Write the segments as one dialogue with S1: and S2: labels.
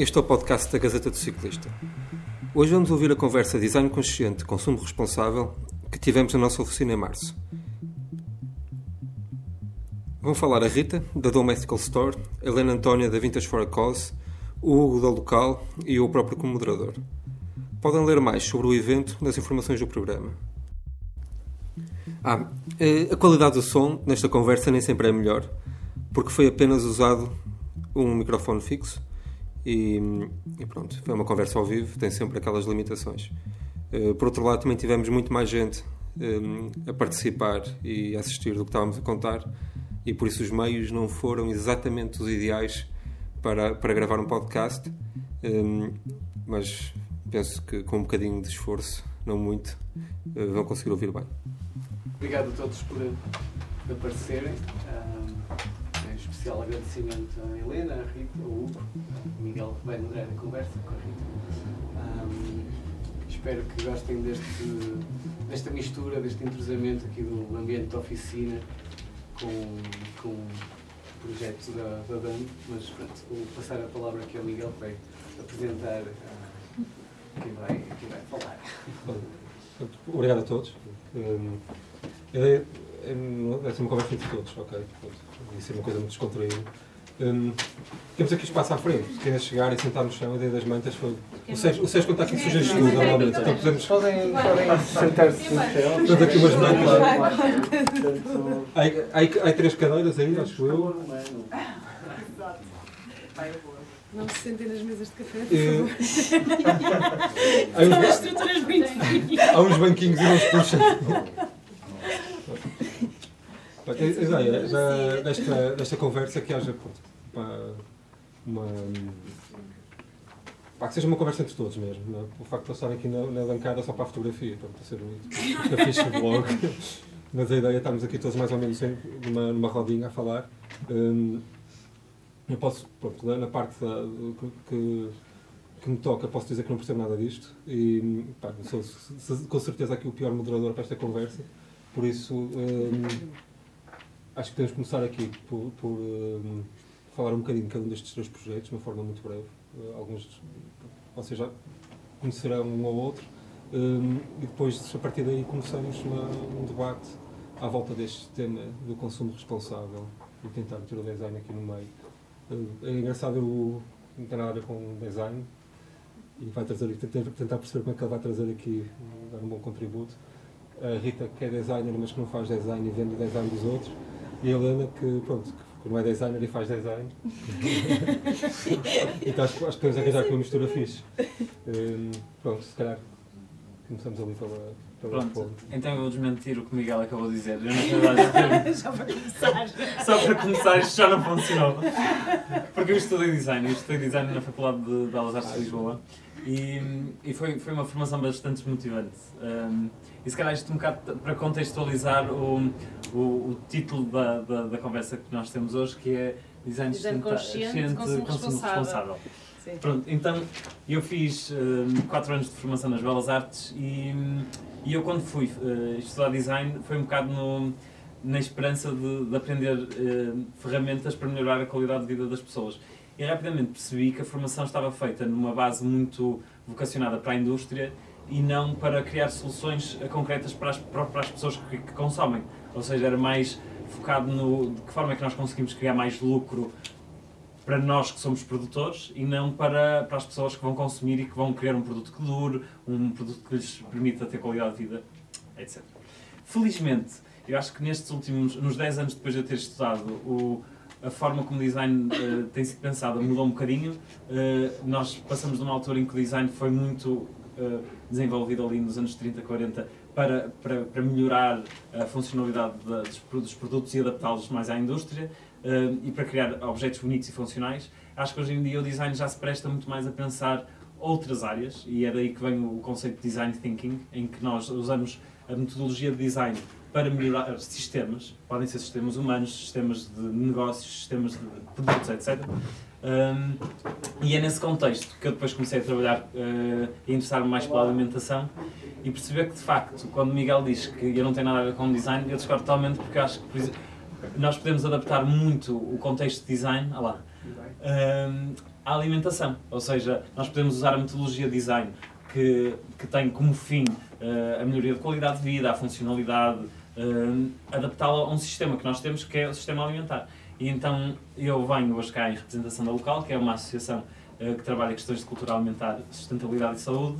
S1: Este é o podcast da Gazeta do Ciclista. Hoje vamos ouvir a conversa Design Consciente, Consumo Responsável que tivemos na nossa oficina em março. Vão falar a Rita, da Domestical Store, a Helena Antónia, da Vintage for a Cause, o Hugo, da Local e eu próprio como moderador. Podem ler mais sobre o evento nas informações do programa. Ah, eh, a qualidade do som nesta conversa nem sempre é melhor, porque foi apenas usado um microfone fixo e, e, pronto, foi uma conversa ao vivo, tem sempre aquelas limitações. Uh, por outro lado, também tivemos muito mais gente um, a participar e a assistir do que estávamos a contar, e por isso os meios não foram exatamente os ideais para, para gravar um podcast, um, mas penso que com um bocadinho de esforço, não muito, uh, vão conseguir ouvir bem.
S2: Obrigado a todos por aparecerem. Um especial agradecimento à Helena, à Rita, ao Hugo, Miguel moderar a conversa com a Rita. Um, espero que gostem deste, desta mistura, deste entrosamento aqui do ambiente da oficina com, com o projeto da, da mas pronto, vou passar a palavra aqui ao Miguel vai apresentar uh, quem, vai, quem vai falar.
S1: Obrigado a todos. Um, é, é, ser uma conversa entre todos, ok? Ia ser uma coisa muito descontraída. Um, temos aqui espaço à frente, se querem chegar e sentar no chão, a ideia das mantas foi. O Sérgio, o Sérgio quando está aqui sugere tudo, normalmente. Então podemos.
S2: Podem, podem sentar-se no chão.
S1: Temos aqui umas mantas. Há, há, há três cadeiras aí, acho eu.
S3: Não se sentem nas mesas de café, por favor. há, uns,
S1: há uns banquinhos e não se puxam. A ideia da, desta, desta conversa que haja uma, uma pá, que seja uma conversa entre todos mesmo. Não? É? O facto de estarem aqui na, na bancada só para a fotografia, para ser bonito, a ficha blog. Mas a ideia é estarmos aqui todos mais ou menos numa, numa rodinha a falar. Um, eu posso, pronto, na parte da, que, que me toca, posso dizer que não percebo nada disto e pá, sou com certeza aqui o pior moderador para esta conversa. Por isso, um, acho que podemos começar aqui por, por um, falar um bocadinho de cada um destes três projetos, de uma forma muito breve. Uh, alguns vocês já conhecerão um ou outro. Um, e depois, a partir daí, começamos uma, um debate à volta deste tema do consumo responsável e tentar meter o design aqui no meio. Uh, é engraçado, eu não tem nada a com design e vai trazer, tentar perceber como é que ele vai trazer aqui, dar um bom contributo. A Rita, que é designer, mas que não faz design e vende design dos outros e a Helena que, pronto, que não é designer e faz design. então acho, acho que podemos arranjar aqui uma mistura fixe. Um, pronto, se calhar começamos ali pela, pela
S4: Pronto, então eu vou desmentir o que o Miguel acabou de dizer. Eu, na verdade,
S3: só para começar.
S4: Só para começar, isto já não funcionou. Porque eu estudei design, eu estudei design na Faculdade de Belas Artes de Lisboa e, e foi, foi uma formação bastante motivante. Um, e se calhar isto um bocado para contextualizar o, o, o título da, da, da, conversa que nós temos hoje, que é Design,
S3: Design consciente, consumo, consumo responsável. responsável.
S4: Pronto, então eu fiz 4 um, anos de formação nas Belas Artes e, e eu quando fui uh, estudar design foi um bocado no, na esperança de, de aprender uh, ferramentas para melhorar a qualidade de vida das pessoas. E rapidamente percebi que a formação estava feita numa base muito vocacionada para a indústria e não para criar soluções concretas para as, para as pessoas que, que consomem. Ou seja, era mais focado no de que forma é que nós conseguimos criar mais lucro para nós que somos produtores e não para, para as pessoas que vão consumir e que vão criar um produto que dure, um produto que lhes permita ter qualidade de vida, etc. Felizmente, eu acho que nestes últimos, nos 10 anos depois de eu ter estudado, o, a forma como o design uh, tem sido pensado mudou um bocadinho. Uh, nós passamos de uma altura em que o design foi muito uh, desenvolvido ali nos anos 30, 40 para, para, para melhorar a funcionalidade da, dos produtos e adaptá-los mais à indústria e para criar objetos bonitos e funcionais. Acho que hoje em dia o design já se presta muito mais a pensar outras áreas e é daí que vem o conceito de design thinking, em que nós usamos a metodologia de design para melhorar sistemas, podem ser sistemas humanos, sistemas de negócios, sistemas de produtos, etc. Um, e é nesse contexto que eu depois comecei a trabalhar uh, e interessar-me mais pela alimentação e perceber que de facto, quando Miguel diz que eu não tenho nada a ver com design, eu discordo totalmente porque acho que nós podemos adaptar muito o contexto de design. Ah lá. Um, à alimentação. Ou seja, nós podemos usar a metodologia design que, que tem como fim uh, a melhoria de qualidade de vida, a funcionalidade, uh, adaptá-la a um sistema que nós temos que é o sistema alimentar. E então eu venho hoje cá em representação da Local, que é uma associação uh, que trabalha questões de cultura alimentar, sustentabilidade e saúde,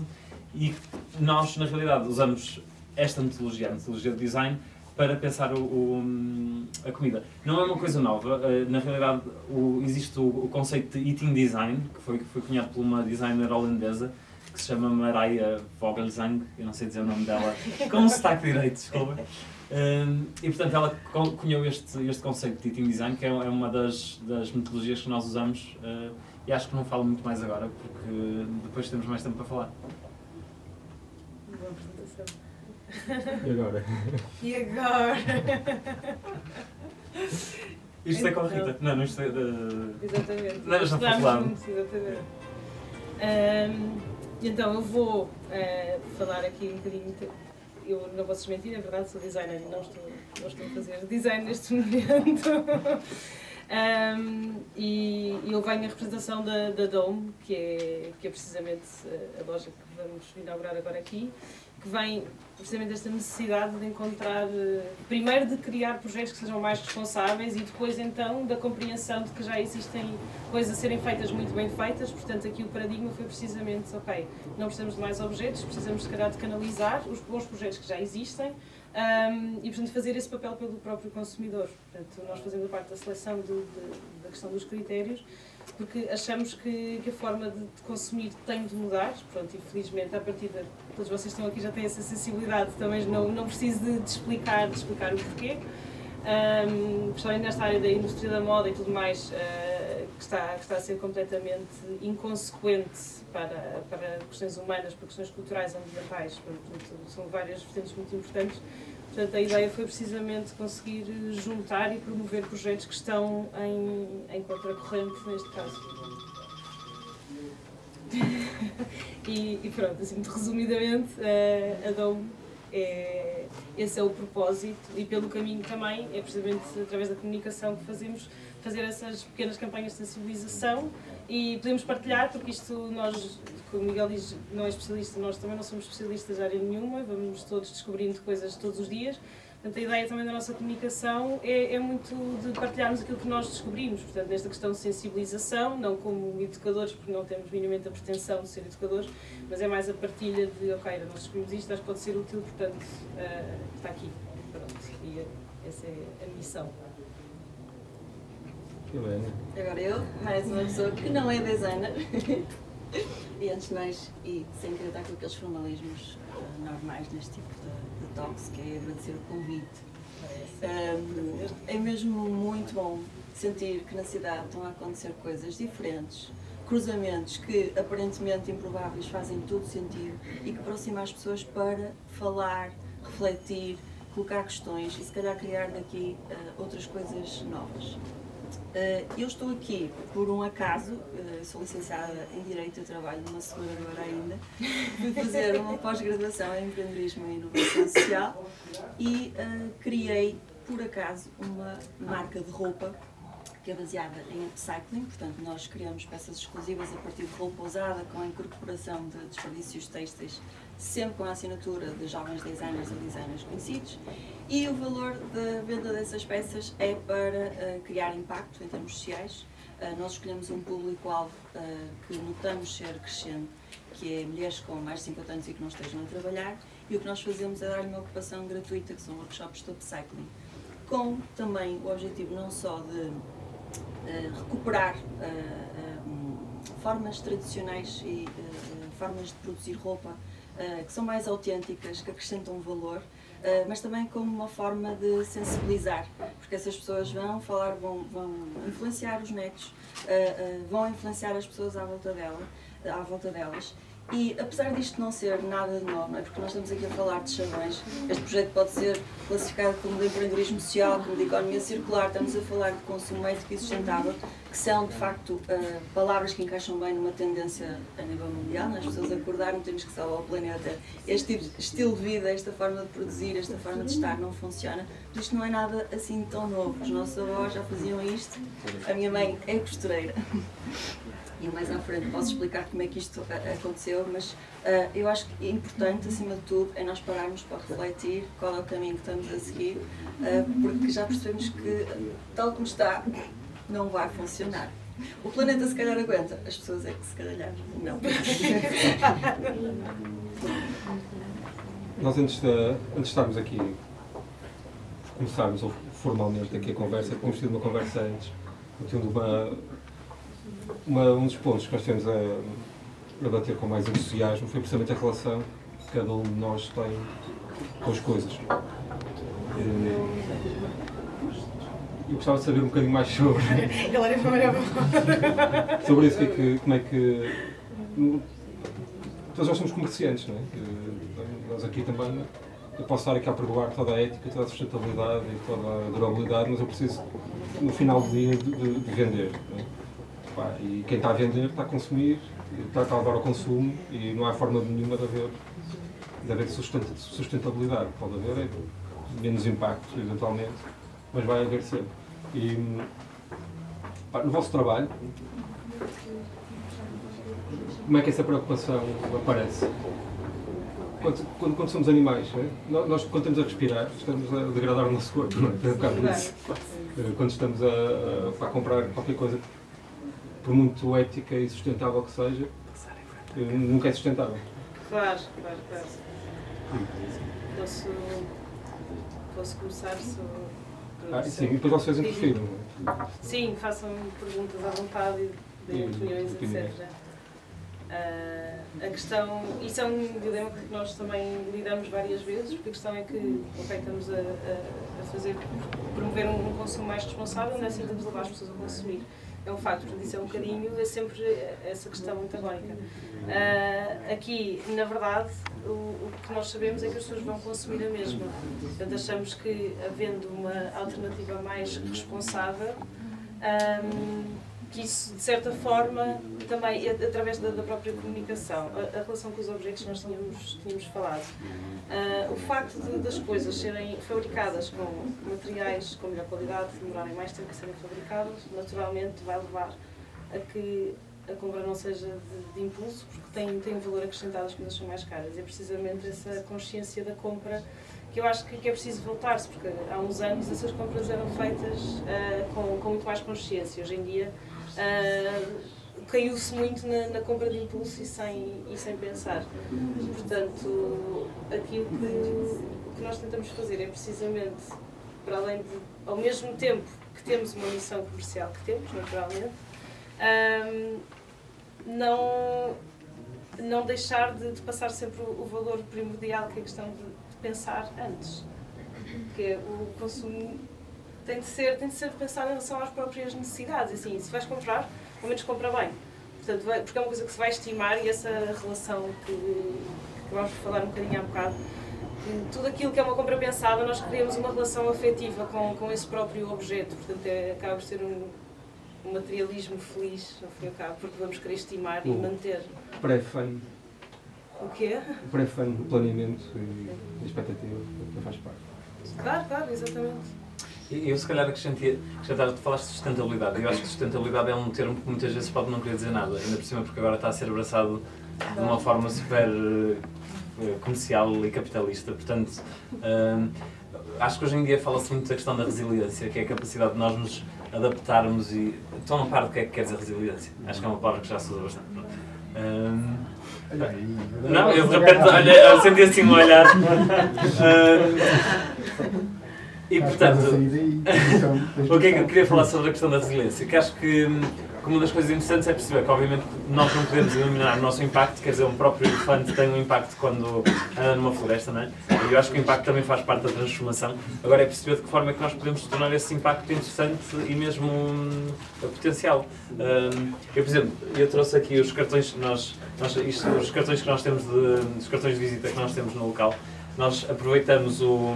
S4: e nós, na realidade, usamos esta metodologia, a metodologia de design, para pensar o, o, a comida. Não é uma coisa nova, na realidade o, existe o, conceito de eating design, que foi, que foi cunhado por uma designer holandesa, que se chama Mariah Vogelsang, eu não sei dizer o nome dela, com sotaque direito, desculpa. Um, e portanto ela cunhou este, este conceito de eating design, que é, é uma das, das metodologias que nós usamos uh, e acho que não falo muito mais agora, porque depois temos mais tempo para falar.
S3: Boa apresentação.
S1: E agora?
S3: E agora?
S4: Isto é com a Rita. Não, não isto é.
S3: Uh... Exatamente.
S4: Não, já falado.
S3: Exatamente. Um, então eu vou uh, falar aqui um bocadinho. Eu não vou desmentir, é verdade, sou designer e não estou, não estou a fazer design neste momento. um, e eu venho a representação da, da Dome, que é, que é precisamente a loja que vamos inaugurar agora aqui que vem precisamente desta necessidade de encontrar, eh, primeiro de criar projetos que sejam mais responsáveis e depois então da compreensão de que já existem coisas a serem feitas muito bem feitas, portanto aqui o paradigma foi precisamente, ok, não precisamos de mais objetos, precisamos se calhar de canalizar os bons projetos que já existem um, e portanto fazer esse papel pelo próprio consumidor. Portanto, nós fazemos a parte da seleção de, de, da questão dos critérios, porque achamos que, que a forma de, de, consumir tem de mudar. Pronto, infelizmente, a partir de todos vocês estão aqui já têm essa sensibilidade, também não, não preciso de, de explicar, de explicar o porquê. Um, principalmente nesta área da indústria da moda e tudo mais, uh, que, está, que está a ser completamente inconsequente para, para questões humanas, para questões culturais, ambientais, são várias vertentes muito importantes. Portanto, a ideia foi precisamente conseguir juntar e promover projetos que estão em, em contracorrente, neste caso. e, e, pronto, assim, muito resumidamente, uh, a Dome é, esse é o propósito e pelo caminho também é precisamente através da comunicação que fazemos fazer essas pequenas campanhas de sensibilização e podemos partilhar porque isto nós como o Miguel diz, não é especialista, nós também não somos especialistas de área nenhuma, vamos todos descobrindo coisas todos os dias. Portanto, a ideia também da nossa comunicação é, é, muito de partilharmos aquilo que nós descobrimos, portanto, nesta questão de sensibilização, não como educadores, porque não temos minimamente a pretensão de ser educadores, mas é mais a partilha de, ok, nós descobrimos isto, acho que pode ser útil, portanto, uh, está aqui. Pronto, e essa é a missão.
S5: Agora eu, mais uma pessoa que não é designer. E antes de mais, e sem querer estar com aqueles formalismos uh, normais neste tipo de, de talks, que é agradecer o convite. Um, é mesmo muito bom sentir que na cidade estão a acontecer coisas diferentes, cruzamentos que aparentemente improváveis fazem todo sentido e que aproximam as pessoas para falar, refletir, colocar questões e se calhar criar daqui uh, outras coisas novas. Uh, eu estou aqui por um acaso, uh, sou licenciada em Direito, eu trabalho numa seguradora ainda, fui fazer uma pós-graduação em Empreendedorismo e Inovação Social e uh, criei, por acaso, uma marca de roupa que é baseada em upcycling, portanto nós criamos peças exclusivas a partir de roupa usada com a incorporação de desperdícios têxteis, sempre com a assinatura de jovens designers ou designers conhecidos e o valor da venda dessas peças é para uh, criar impacto em termos sociais. Uh, nós escolhemos um público-alvo uh, que notamos ser crescente, que é mulheres com mais de 50 anos e que não estejam a trabalhar, e o que nós fazemos é dar-lhe uma ocupação gratuita, que são workshops de upcycling, com também o objetivo não só de recuperar formas tradicionais e formas de produzir roupa que são mais autênticas, que acrescentam valor, Uh, mas também como uma forma de sensibilizar, porque essas pessoas vão falar, vão, vão influenciar os netos, uh, vão influenciar as pessoas à volta, dela, à volta delas. E apesar disto não ser nada de novo, é? porque nós estamos aqui a falar de chavões, este projeto pode ser classificado como de empreendedorismo social, como de economia circular, estamos a falar de consumo ético e sustentável, que são de facto uh, palavras que encaixam bem numa tendência a nível mundial, né? as pessoas acordaram, temos que salvar o planeta, este tipo estilo de vida, esta forma de produzir, esta forma de estar não funciona, isto não é nada assim tão novo, os nossos avós já faziam isto, a minha mãe é costureira. E mais à frente posso explicar como é que isto aconteceu, mas uh, eu acho que é importante, acima de tudo, é nós pararmos para refletir qual é o caminho que estamos a seguir, uh, porque já percebemos que, tal como está, não vai funcionar. O planeta se calhar aguenta, as pessoas é que se calhar não.
S1: Nós antes de, antes de estarmos aqui, começarmos formalmente aqui a conversa, tínhamos tido uma conversa antes, tendo uma, uma, um dos pontos que nós temos a, a bater com mais entusiasmo foi precisamente a relação que cada um de nós tem com as coisas. Eu gostava de saber um bocadinho mais sobre. sobre isso, que, é que, como é que. Todos nós somos comerciantes, não é? Nós aqui também. Eu posso estar aqui a perdoar toda a ética, toda a sustentabilidade e toda a durabilidade, mas eu preciso, no final do dia, de, de, de vender. É? E quem está a vender está a consumir, está, está a dar ao consumo e não há forma nenhuma de haver, de haver sustentabilidade. Pode haver é, menos impacto, eventualmente, mas vai haver sempre. E pá, no vosso trabalho, como é que essa preocupação aparece? Quando, quando, quando somos animais, é? nós quando estamos a respirar, estamos a degradar o nosso corpo, não é? Um bocado isso. Eh, quando estamos a, a, a, comprar qualquer coisa, por muito ética e sustentável que seja, eh, nunca é sustentável.
S3: Claro, claro, claro. Posso, posso começar só
S1: ah, sim, e depois vocês interfiram.
S3: Sim, façam perguntas à vontade e deem opiniões, etc. Uh, a questão, isso é um dilema que nós também lidamos várias vezes, porque a questão é que okay, estamos a, a, a fazer, promover um, um, consumo mais responsável, não é assim que estamos a levar as pessoas a consumir é um facto, portanto, isso é um bocadinho, é sempre essa questão antagónica. Uh, aqui, na verdade, o, o, que nós sabemos é que as pessoas vão consumir a mesma. Portanto, achamos que, havendo uma alternativa mais responsável, um, que isso, de certa forma, também, através da, da própria comunicação, a, a, relação com os objetos que nós tínhamos, tínhamos falado, uh, o facto de, das coisas serem fabricadas com materiais com melhor qualidade, demorarem mais tempo a serem fabricadas, naturalmente vai levar a que a compra não seja de, de, impulso, porque tem, tem valor acrescentado, as coisas são mais caras. É precisamente essa consciência da compra que eu acho que, que é preciso voltar-se, porque há uns anos essas compras eram feitas uh, com, com muito mais consciência. Hoje em dia uh, caiu-se muito na, na, compra de impulso e sem, e sem pensar. Portanto, aquilo que, que nós tentamos fazer é precisamente, para além de, ao mesmo tempo que temos uma missão comercial que temos, naturalmente, um, não, não deixar de, de, passar sempre o, o valor primordial, que é a questão de, de pensar antes. Porque o consumo tem de ser, tem de ser pensado em relação às próprias necessidades. Assim, se vais comprar, ao menos compra bem. Portanto, vai, porque é uma coisa que se vai estimar e essa relação que, que vamos falar um bocadinho há bocado, tudo aquilo que é uma compra pensada, nós criamos uma relação afetiva com, com esse próprio objeto. Portanto, é, acaba por ser um, um materialismo feliz, no fim e ao cabo, porque vamos querer estimar e manter.
S1: Pré-fame.
S3: O quê?
S1: O pré-fame, o planeamento e a expectativa, que faz parte.
S3: Claro, claro, exatamente.
S4: Eu, se calhar, acrescentar, tu falaste de sustentabilidade. Eu acho que sustentabilidade é um termo que muitas vezes pode não querer dizer nada, ainda por cima porque agora está a ser abraçado de uma forma super uh, comercial e capitalista. Portanto, uh, acho que hoje em dia fala-se muito da questão da resiliência, que é a capacidade de nós nos adaptarmos e. Então, não paro do que é que quer dizer resiliência. Acho que é uma palavra que já se usa bastante. Não, eu de repente olha, senti assim um olhar. E portanto, o que é que eu queria falar sobre a questão da resiliência? Que acho que, que uma das coisas interessantes é perceber que, obviamente, nós não podemos eliminar o nosso impacto, quer dizer, um próprio elefante tem um impacto quando anda numa floresta, não é? E eu acho que o impacto também faz parte da transformação. Agora é perceber de que forma é que nós podemos tornar esse impacto interessante e mesmo um, potencial. Um, eu, por exemplo, eu trouxe aqui os cartões, nós, nós, isto, os cartões que nós temos de, os cartões de visita que nós temos no local. Nós aproveitamos o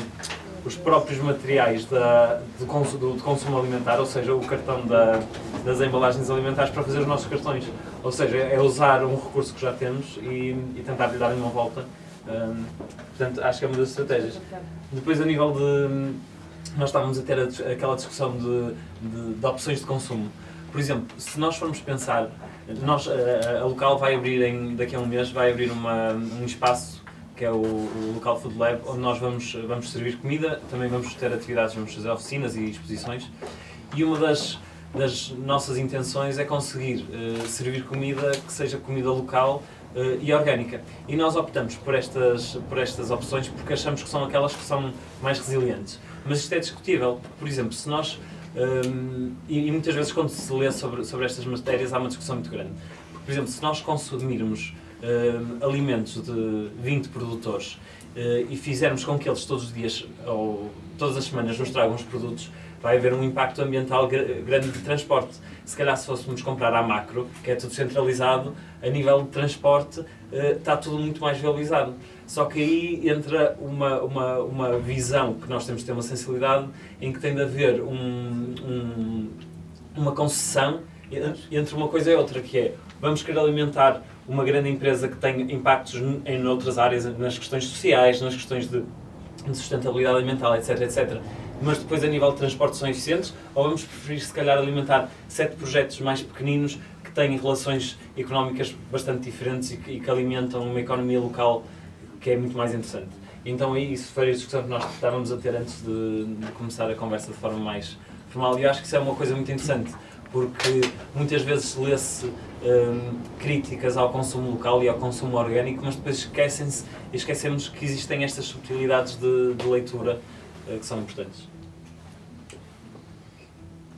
S4: os próprios materiais da, de, consumo, de consumo alimentar, ou seja, o cartão da, das embalagens alimentares para fazer os nossos cartões. Ou seja, é usar um recurso que já temos e, e tentar lhe dar uma volta. Um, portanto, acho que é uma das estratégias. Depois, a nível de. Nós estávamos a ter a, aquela discussão de, de, de, opções de consumo. Por exemplo, se nós formos pensar, nós, a, a local vai abrir em, daqui a um mês, vai abrir uma, um espaço que é o, o Local Food Lab, onde nós vamos, vamos servir comida, também vamos ter atividades, vamos fazer oficinas e exposições. E uma das, das nossas intenções é conseguir uh, servir comida que seja comida local uh, e orgânica. E nós optamos por estas, por estas opções porque achamos que são aquelas que são mais resilientes. Mas isto é discutível, porque, por exemplo, se nós. Ehm, e, e, muitas vezes, quando se lê sobre, sobre estas matérias, há uma discussão muito grande. Porque, por exemplo, se nós consumirmos uh, alimentos de 20 produtores uh, e fizermos com que eles todos os dias ou todas as semanas nos tragam os produtos, vai haver um impacto ambiental grande de transporte. Se calhar se fôssemos comprar à macro, que é tudo centralizado, a nível de transporte uh, está tudo muito mais valorizado. Só que aí entra uma, uma, uma visão que nós temos de ter uma sensibilidade em que tem de haver um, um, uma concessão entre uma coisa e outra, que é vamos querer alimentar uma grande empresa que tem impactos em outras áreas, nas questões sociais, nas questões de, de sustentabilidade alimentar, etc, etc. Mas depois a nível de transporte são eficientes, ou vamos preferir se calhar alimentar sete projetos mais pequeninos que têm relações económicas bastante diferentes e que, e que alimentam uma economia local que é muito mais interessante. Então isso foi a discussão que nós estávamos a ter antes de, de começar a conversa de forma mais formal e eu acho que isso é uma coisa muito interessante porque muitas vezes lê-se um, críticas ao consumo local e ao consumo orgânico, mas depois esquecem-se esquecemos que existem estas subtilidades de, de leitura uh, que são importantes.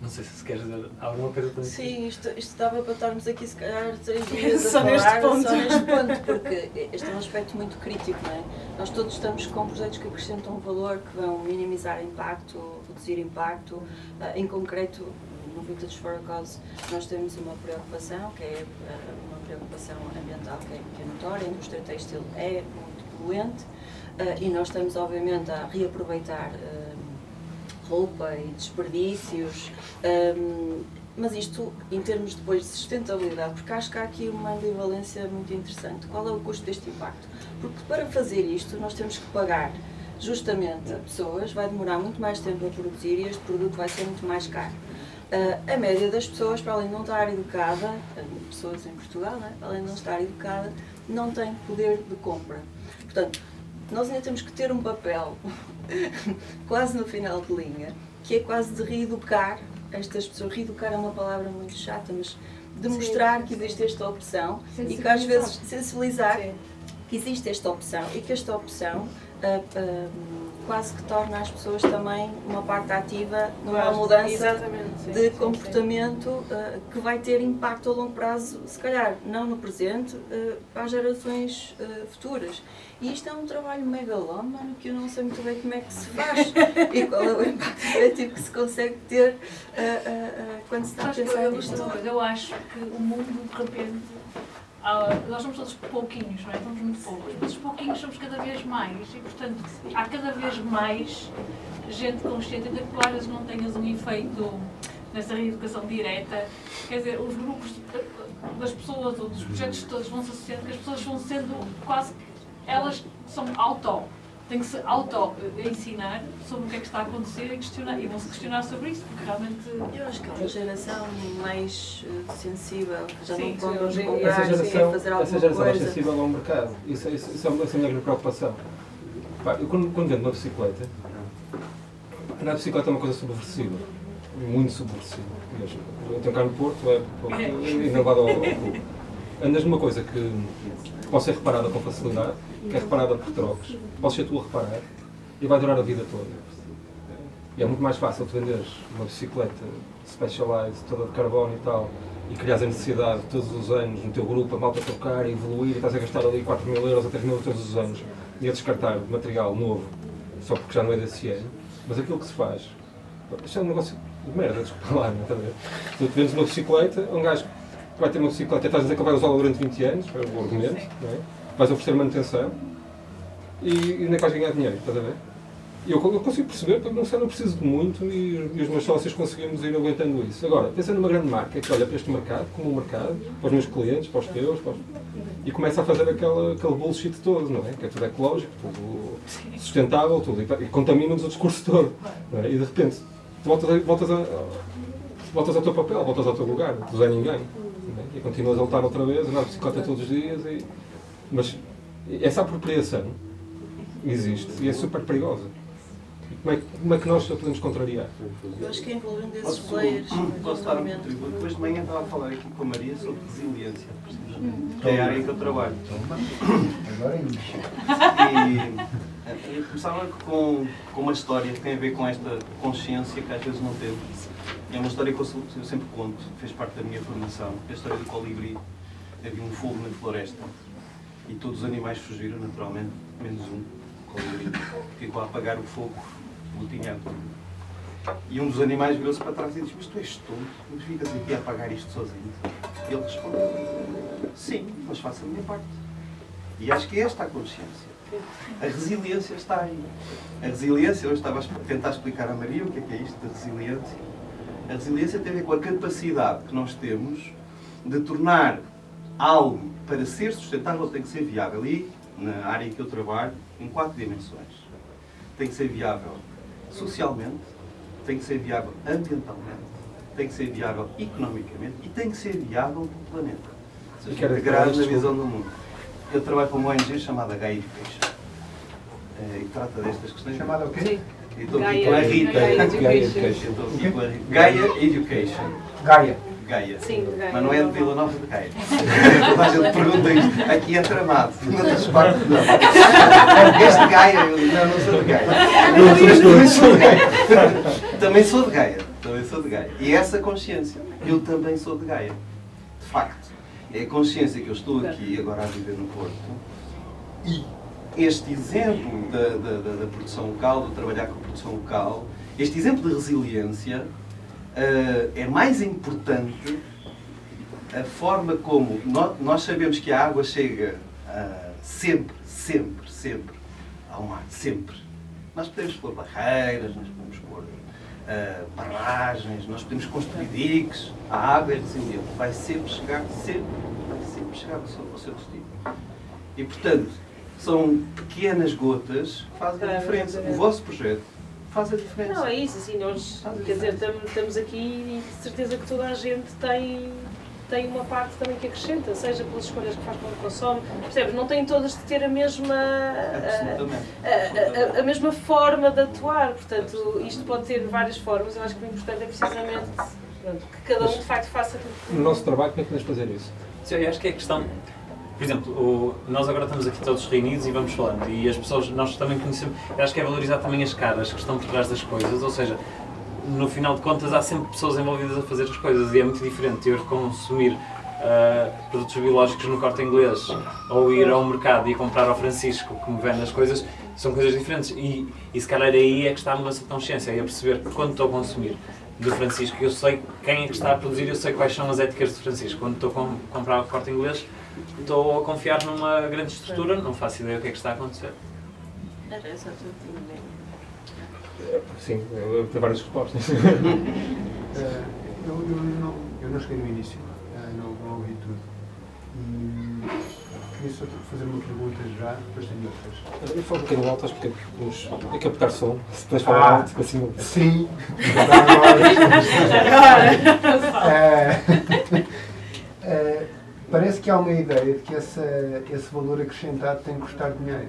S4: Não sei se queres dizer alguma coisa também.
S5: Sim, isto, isto dava para estarmos aqui se calhar três dias a falar neste ponto. só neste ponto, porque este é um aspecto muito crítico, não é? Nós todos estamos com projetos que acrescentam valor, que vão minimizar impacto, reduzir impacto. Uh, em concreto, no Vintage for a Cause nós temos uma preocupação, que é eh, uma preocupação ambiental que é, que é notória, a indústria têxtil é muito poluente uh, e nós estamos obviamente a reaproveitar uh, roupa e desperdícios, um, mas isto em termos depois de sustentabilidade, porque acho que há aqui uma ambivalência muito interessante. Qual é o custo deste impacto? Porque para fazer isto nós temos que pagar justamente a pessoas, vai demorar muito mais tempo a produzir e este produto vai ser muito mais caro. Uh, a média das pessoas, para além de não estar educada, pessoas em Portugal, né, para além de não estar educada, não tem poder de compra. Portanto, nós ainda temos que ter um papel, quase no final de linha, que é quase de reeducar estas pessoas. Reeducar é uma palavra muito chata, mas demonstrar que existe esta opção e que às vezes sensibilizar Sim. que existe esta opção e que esta opção uh, uh, quase que torna as pessoas também uma parte ativa numa claro, mudança sim, de comportamento uh, que vai ter impacto a longo prazo, se calhar não no presente, uh, para as gerações uh, futuras. E isto é um trabalho megalómano que eu não sei muito bem como é que se faz e qual é o impacto que se consegue ter quando se está a pensar nisto.
S6: Eu acho que o mundo de repente nós somos todos pouquinhos, não é? Somos muito poucos, mas os pouquinhos somos cada vez mais e, portanto, há cada vez mais gente consciente, ainda que vezes não tenhas um efeito nessa reeducação direta, quer dizer, os grupos das pessoas ou dos projetos todos vão se associando, que as pessoas vão sendo quase, elas são auto tem que se auto-ensinar sobre o que é que está a acontecer e, questionar, e vão se questionar sobre isso, porque realmente.
S5: Eu acho que é uma geração mais uh, sensível, que já sim, não podem comprar, essa geração, fazer alguma
S1: Essa geração
S5: mais
S1: sensível ao mercado. Isso, isso, isso é uma, isso é uma grande preocupação. Pá, eu quando, quando vendo uma bicicleta, andar de bicicleta é uma coisa subversiva. Muito subversiva. Eu tenho cá no Porto, é, é, é ao, ao clube. Andas numa coisa que pode ser reparada com facilidade que é reparada por trocos, podes ser tu a reparar e vai durar a vida toda. E é muito mais fácil tu venderes uma bicicleta Specialized, toda de carbono e tal, e criares a necessidade todos os anos no teu grupo, a malta trocar e evoluir, e estás a gastar ali 4 mil euros a 3 mil todos os anos, e a descartar material novo, só porque já não é desse ano. Mas aquilo que se faz, isto é um negócio de merda, desculpa lá, não é? Tu vendes uma bicicleta, um gajo que vai ter uma bicicleta, estás a dizer que vai usá-la durante 20 anos, é o argumento, não é? Vais oferecer manutenção e, nem vais ganhar dinheiro, estás a ver? eu, eu consigo perceber, porque não sei, não preciso de muito e, e os meus sócios conseguimos ir aguentando isso. Agora, pensa numa grande marca que olha para este mercado, como um mercado, para os meus clientes, para os teus, para os- e começa a fazer aquele, aquele bullshit todo, não é? Que é tudo ecológico, tudo sustentável, tudo, e, e contamina-nos o discurso todo. não é? E de repente, voltas, voltas, a, voltas ao teu papel, voltas ao teu lugar, tu és ninguém. não é? E continuas a lutar outra vez, andar de bicicleta todos os dias, e, mas essa apropriação existe e é super perigosa. Como é, que- como é que nós a podemos contrariar?
S5: Eu acho que é envolvendo esses
S7: Posso,
S5: players.
S7: posso dar um contributo? Depois de manhã estava a falar aqui com a Maria sobre resiliência, que é a área em que eu trabalho.
S8: Agora é isso.
S7: E eh, começava com, com uma história que tem a ver com esta consciência que às vezes não temos. É uma história que eu, eu sempre conto, fez parte da minha formação. É a história do colibri. Havia um fogo na floresta e todos os animais fugiram naturalmente, menos um, colibri. Ficou a apagar o fogo, o tinha tudo. E um dos animais virou-se para trás e disse: Mas tu és tonto, mas ficas aqui a apagar isto sozinho. E ele respondeu: Sim, mas faço a minha parte. E acho que é esta a consciência. A resiliência está aí. A resiliência, eu estava a tentar explicar à Maria o que é que é isto da resiliência. A resiliência tem a ver com a capacidade que nós temos de tornar algo para ser sustentável tem que ser viável. E, na área em que eu trabalho, em quatro dimensões. Tem que ser viável socialmente, tem que ser viável ambientalmente, tem que ser viável economicamente e tem que ser viável para o planeta. Ou seja, integrado na visão do mundo. Eu trabalho para uma ONG chamada Gaia Education. eh, E trata destas questões.
S8: Chamada o quê?
S3: Sim.
S7: Estou aqui
S3: Gaia-
S7: com a Rita.
S3: Gaia
S1: Gaia
S3: Education.
S7: Com. Gaia Education.
S8: Gaia.
S7: Gaia.
S3: Sim, de Gaia.
S7: Mas não é de Vila Nova de Gaia. Toda a gente pergunta isto. Aqui é tramado. Noutras partes não. Este Gaia, eu não, não sou de Gaia. Não, sou também sou de Gaia. Também sou de Gaia. Também sou de Gaia. E essa consciência, eu também sou de Gaia. De facto. É a consciência que eu estou aqui agora a viver no Porto. E este exemplo da, da, da- da produção local, do trabalhar com a produção local, este exemplo de resiliência é mais importante a forma como nó- nós, sabemos que a água chega ah, sempre, sempre, sempre ao mar, sempre. Nós podemos pôr barreiras, nós podemos pôr ah, barragens, nós podemos construir diques. A água é resiliente, vai sempre chegar, sempre, vai sempre chegar ao seu, ao seu destino. E portanto, são pequenas gotas que fazem a
S3: Claro,
S7: diferença. O vosso projeto faz a diferença.
S3: Não, é isso, assim, nós, quer dizer, estamos, estamos aqui e de certeza que toda a gente tem, tem uma parte também que acrescenta, seja pelas escolhas que faz quando consome, percebes? Não têm todas de ter a mesma, a, a- a- a mesma forma de atuar, portanto, isto pode ter várias formas, eu acho que o importante é precisamente que cada um de facto faça aquilo que
S1: No nosso trabalho, como é que podemos fazer isso?
S4: Sim, eu acho que é questão. Por exemplo, o- nós agora estamos aqui todos reunidos e vamos falando, e as pessoas, nós também conhecemos. Eu acho que é valorizar também as caras que estão por trás das coisas, ou seja, no final de contas, há sempre pessoas envolvidas a fazer as coisas e é muito diferente eu consumir ah, produtos biológicos no corte inglês ou ir ao mercado e comprar ao Francisco que me vende as coisas, são coisas diferentes. E, e se calhar aí é que está a mudança de consciência, é perceber que quando estou a consumir do Francisco, eu sei quem é que está a produzir, eu sei quais são as éticas do Francisco. Quando estou a com- comprar o corte inglês, estou a confiar numa grande estrutura, não faço ideia do que é que está a acontecer.
S5: Era essa a tua opinião.
S1: Sim, eu tenho várias respostas.
S8: Eh, eu, eu, não, eu não cheguei no início, eh, não, não ouvi tudo. E queria só fazer uma pergunta já, depois tenho outras.
S1: Eu falo um bocadinho alto, acho que temos a captar som. Se puderes falar
S8: Ah.
S1: alto, assim não.
S8: Sim, agora. Eh, parece que há uma ideia de que essa, esse valor acrescentado tem que custar dinheiro.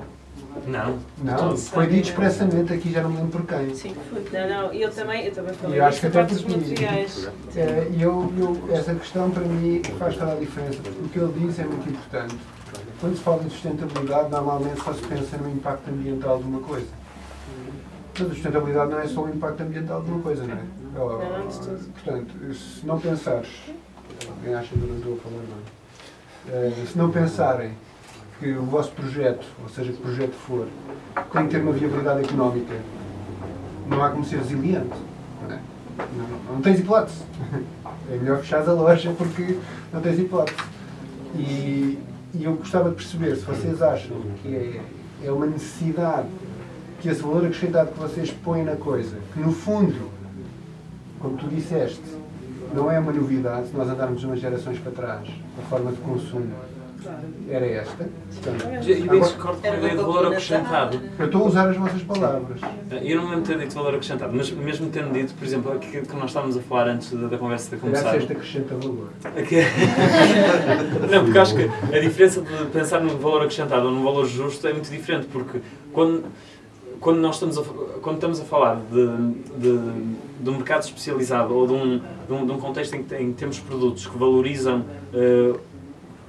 S4: Não.
S8: Não, foi dito expressamente aqui, já não me lembro por quem.
S5: Sim, foi.
S3: Não, não, eu também, eu também falei
S8: E acho que até porque-
S3: materiais.
S8: Eh, E eu, eu, essa questão para mim faz toda a diferença, porque o que ele diz é muito importante. Quando se fala em sustentabilidade, normalmente só se pensa no impacto ambiental de uma coisa. Mas a sustentabilidade não é só o impacto ambiental de uma coisa, não é?
S3: Não, não, de.
S8: Portanto, se não pensares, alguém acha que eu não estou a falar bem, Eh, se não pensarem que o vosso projeto, ou seja, que projeto for, tem que ter uma viabilidade económica, não há como ser resiliente. Não, é? não, tens hipótese. É melhor fechares a loja porque não tens hipótese. E, e eu gostava de perceber se vocês acham que é, é uma necessidade que esse valor acrescentado que vocês põem na coisa, que no fundo, como tu disseste, não é uma novidade se nós andarmos umas gerações para trás, a forma de consumo era esta. Portanto,
S4: Eu bem discordo com a ideia de valor acrescentado.
S8: eu estou a usar as vossas palavras.
S4: Eu não me lembro de ter dito valor acrescentado, mas mesmo tendo dito, por exemplo, aquilo que nós estávamos a falar antes da, da conversa começado.
S8: se este acrescenta valor.
S4: Aqui- não, porque acho que a diferença de pensar num valor acrescentado ou num valor justo é muito diferente, porque quando, quando nós estamos a, quando estamos a falar de, de, de um mercado especializado ou de um, de um, de um contexto em que, em que temos produtos que valorizam eh,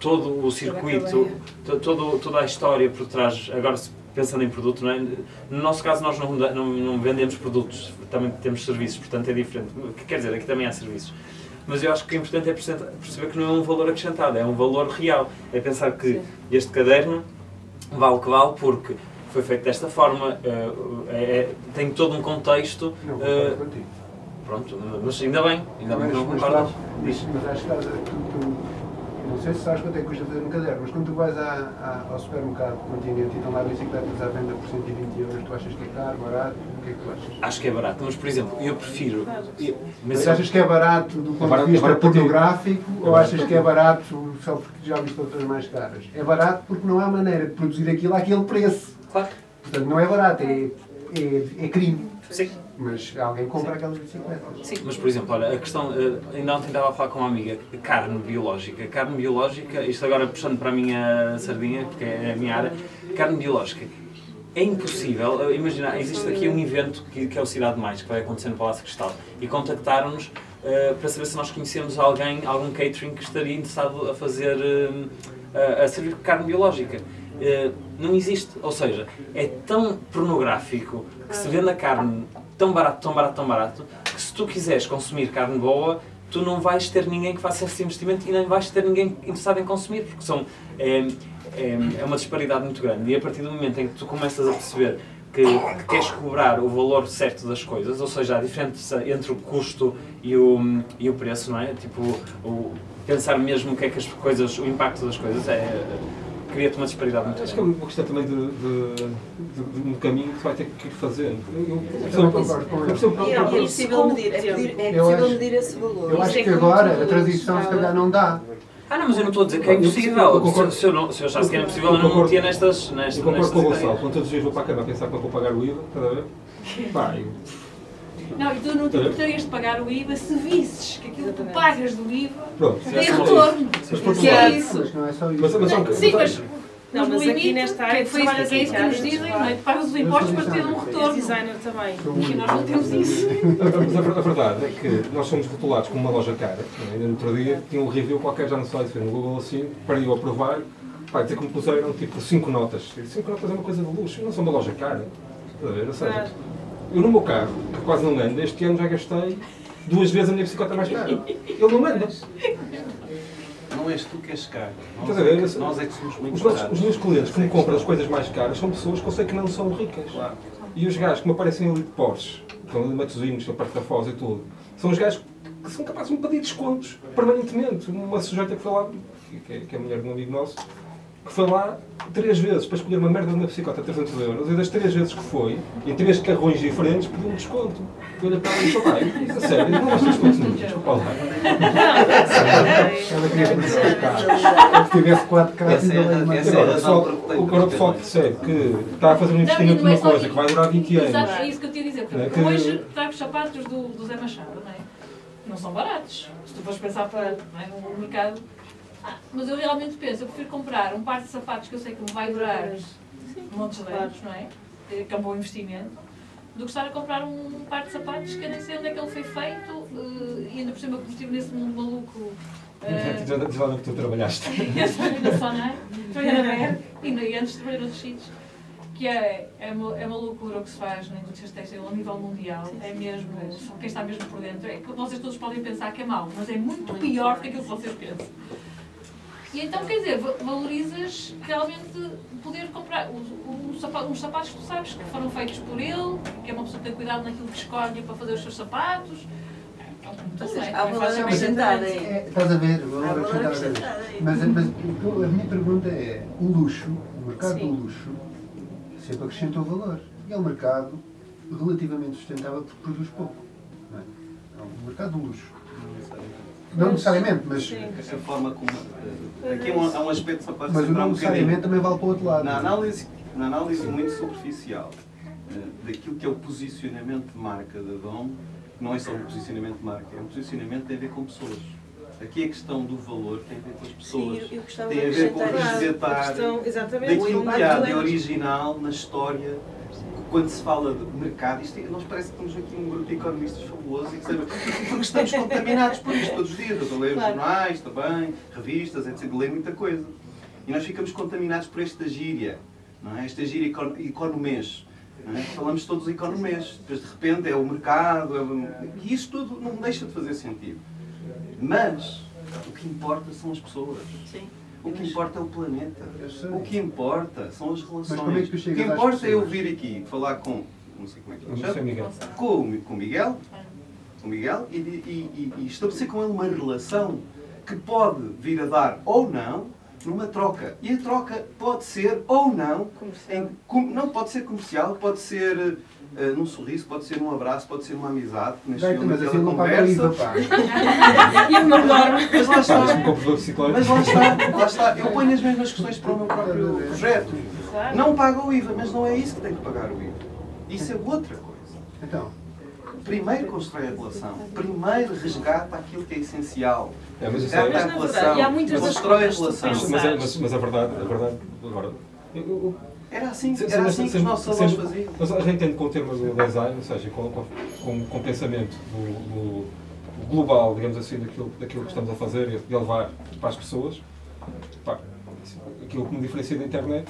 S4: todo o circuito, to- todo, toda a história por trás, agora pensando em produto, não é? no nosso caso nós não, não, não vendemos produtos, também temos serviços, portanto é diferente. Quer dizer, aqui também há serviços. Mas eu acho que o importante é perce- perceber que não é um valor acrescentado, é um valor real. É pensar que este caderno vale o que vale porque foi feito desta forma, eh, é- é- tem todo um contexto.
S8: Não contigo.
S4: Pronto, mas ainda bem, ainda bem que não concordas.
S8: Mas, mas acho que estás a- tu, tu- não sei se sabes quanto é que custa fazer um caderno, mas quando tu vais à- à- ao supermercado do continente e estão lá bicicletas à venda por 120 euros, tu achas que é caro, barato? O que é que tu achas?
S4: Acho que é barato, mas por exemplo, eu prefiro. eu-
S8: Mas
S4: mas eu-
S8: achas que é barato do ponto
S1: barato-
S8: de vista
S1: é
S8: pornográfico
S1: É
S8: ou achas que é barato só porque já viste outras mais caras? É barato porque não há maneira de produzir aquilo àquele preço.
S4: Claro.
S8: Portanto, não é barato, é, é, é crime.
S4: Sim.
S8: Mas alguém compra aquelas bicicletas.
S4: Sim, mas por exemplo, olha, a questão, eh, ainda ontem estava a falar com uma amiga, carne biológica. Carne biológica, isto agora puxando para a minha sardinha, porque é a minha área, carne biológica. É impossível, eh, imagina, existe aqui um evento que, que é o Cidade Mais, que vai acontecer no Palácio Cristal, e contactaram-nos eh, para saber se nós conhecemos alguém, algum catering que estaria interessado a fazer, eh, a, a servir carne biológica. Não existe, ou seja, é tão pornográfico que se vende a carne tão barato, tão barato, tão barato, que se tu quiseres consumir carne boa, tu não vais ter ninguém que faça esse investimento e nem vais ter ninguém interessado em consumir, porque são, é, é, é uma disparidade muito grande. E a partir do momento em que tu começas a perceber que, que queres cobrar o valor certo das coisas, ou seja, a diferença entre o custo e o, e o preço, não é? Tipo, o, pensar mesmo o que é que as coisas, o impacto das coisas, é, cria-te uma disparidade muito
S1: Acho que é uma questão também de, de, de, de um caminho que tu vai ter que ir fazendo. Eu, eu,
S8: Eu concordo com ele.
S5: É
S3: é
S5: possível medir, é, pedir- é possível
S8: acho-
S5: medir esse valor.
S8: Eu acho
S3: é
S8: que
S3: como
S8: agora a transição se calhar não dá.
S4: Ah não, mas eu não estou a dizer que é impossível.
S1: eu concordo.
S4: Se, se eu, não, se eu achasse que era impossível,
S1: Eu
S4: não
S1: concordo.
S4: metia nestas, nestas,
S1: Eu concordo
S4: nestas
S1: com o. Gonçalo. Quando todos os dias vou para a cama a pensar que vou pagar o IVA, estás a ver? Pá, eu,
S6: Não, e tu não te terias de pagar o IVA se visses que aquilo que tu pagas do IVA
S1: pronto.
S6: tem
S4: um
S6: retorno.
S1: Mas
S6: Que é isso.
S8: Mas não é só isso.
S1: Mas, mas, há
S6: Sim, mas
S3: Não,
S6: no
S3: mas aqui nesta área
S6: é que foi isso que é nos
S3: em
S6: dizem, não é? Tu pagas os impostos para ter um retorno.
S3: designer também.
S6: E nós não temos isso.
S1: Mas a, ver- a verdade é que nós somos rotulados como uma loja cara. não é? Ainda no outro dia tinha um review qualquer, já não sei se foi no Google assim, para eu aprovar, pá, dizer que me puseram tipo 5 notas. 5 notas é uma coisa de luxo, não sou uma loja cara. Estás a ver? Ou seja. Eu no meu carro, que quase não ando, este ano já gastei duas vezes a minha bicicleta mais cara. Ele não anda.
S7: Não és tu que és caro. Nós,
S1: Estás a ver?
S7: é que- nós é que somos muito
S1: Os, nossos,
S7: caros.
S1: os meus clientes que me compram as coisas mais caras são pessoas que eu sei que não são ricas.
S7: Claro.
S1: E os gajos que me aparecem ali de Porsche, estão ali de Matosinhos, da parte da Foz e tudo, são os gajos que são capazes de me pedir descontos permanentemente. Uma sujeita que foi lá, que é, que é a mulher de um amigo nosso, que foi lá três vezes para escolher uma merda de uma bicicleta a 300 euros, e das três vezes que foi, em três carrões diferentes, pediu um desconto. Eu olhei para ela e disse, pai, a sério, não vais ter desconto nenhum, desculpa lá.
S8: Ela queria comprar os carros. Se tivesse quatro carros,
S7: é
S8: ainda bem mais
S7: é
S1: Agora, o
S7: por que
S1: o pessoal percebe que está a fazer um investimento
S6: e é
S1: numa coisa que vai durar 20 anos.
S6: Exato, é isso que eu te ia dizer. Porque
S1: É que-
S6: hoje trago os sapatos do, Zé Machado, não é? Não são baratos. Se tu fores pensar para é, no mercado. Mas eu realmente penso, eu prefiro comprar um par de sapatos que eu sei que me vai durar montes de anos, não é? Que é um bom investimento. Do que estar a comprar um par de sapatos que eu nem sei onde é que ele foi feito eh, e ainda por cima como estive nesse mundo maluco.
S1: Diz lá- Diz lá onde é que tu trabalhaste.
S6: eu trabalhei na Sonai, trabalhei na BR e, e antes trabalhei noutros sítios. Que é, é, uma, é uma loucura o que se faz na indústria têxtil a nível mundial. É mesmo, quem está mesmo por dentro. É que vocês todos podem pensar que é mau, mas é muito pior do que aquilo que vocês pensam. E então, quer dizer, va- valorizas realmente poder comprar os, os sapatos, uns sapatos que tu sabes que foram feitos por ele, que é uma pessoa que tem cuidado naquilo que escolhe para fazer os seus sapatos. Não é?
S5: há valor acrescentado aí.
S8: É, estás a ver, o valor acrescentado.
S5: aí.
S8: Mas, mas o a minha pergunta é, o luxo, o mercado
S3: Sim.
S8: do luxo, sempre acrescentou valor. E é um mercado relativamente sustentável porque produz pouco. Não é? é um mercado de luxo. Não necessariamente, mas,
S3: Sim.
S7: Essa forma como. eh, Aqui há um, há um aspecto só para
S8: mas não
S7: um bocadinho.
S8: necessariamente também vale para o outro lado.
S7: Na análise, na análise muito superficial eh, daquilo que é o posicionamento de marca da DOM, não é só um posicionamento de marca, é um posicionamento que tem a ver com pessoas. Aqui a questão do valor tem a ver com as pessoas.
S5: Sim, eu, eu
S7: Tem a ver com
S3: exatamente,
S7: daquilo que há de
S3: é-
S7: original na história. Quando se fala de mercado, isto é- nós parece que temos aqui um grupo de economistas fabuloso e que sabe, porque estamos contaminados por isto todos os dias. Eu estou a ler os
S3: Claro.
S7: jornais também, revistas, etc. Leio muita coisa. E nós ficamos contaminados por esta gíria, não é? esta gíria econ economês. é? Falamos todos economês, depois de repente é o mercado, é o- e isso tudo não deixa de fazer sentido. Mas o que importa são as pessoas.
S5: Sim.
S7: O que importa é o planeta. O que importa são as relações.
S8: como é que tu
S7: o que importa é eu vir aqui falar com, não sei como é que ele chama,
S1: Miguel.
S7: com, o- com Miguel, com Miguel e, e- e- e estabelecer com ele uma relação que pode vir a dar ou não numa troca. E a troca pode ser ou não,
S3: Comercial.
S7: em, com- não pode ser comercial, pode ser eh, num sorriso, pode ser num abraço, pode ser numa amizade, nasceu
S8: Gaita, mas assim não
S7: conversa. Mas lá está. Mas lá está, lá está. Eu ponho as mesmas questões para o meu próprio projeto.
S3: Claro.
S7: Não paga o IVA, mas não é isso que tem que pagar o IVA. Isso é outra coisa.
S8: Então,
S7: Primeiro constrói a relação. Primeiro resgata aquilo que é essencial.
S1: É, mas isso
S7: Resgata
S1: é-
S7: a
S3: verdade,
S7: relação.
S3: e há muitas
S7: Constrói a relação.
S1: Mas, é- mas, mas a verdade, a verdade, agora, eu- eu-
S7: Era assim,
S1: Sim,
S7: era
S1: sim,
S7: assim
S1: sim,
S7: que os nossos avós faziam.
S1: Mas a gente entende com o termo do design, ou seja, com, com, com, pensamento do, do- global, digamos assim, daquilo, daquilo que estamos a fazer e de levar para as pessoas. Pá, aquilo que me diferencia da internet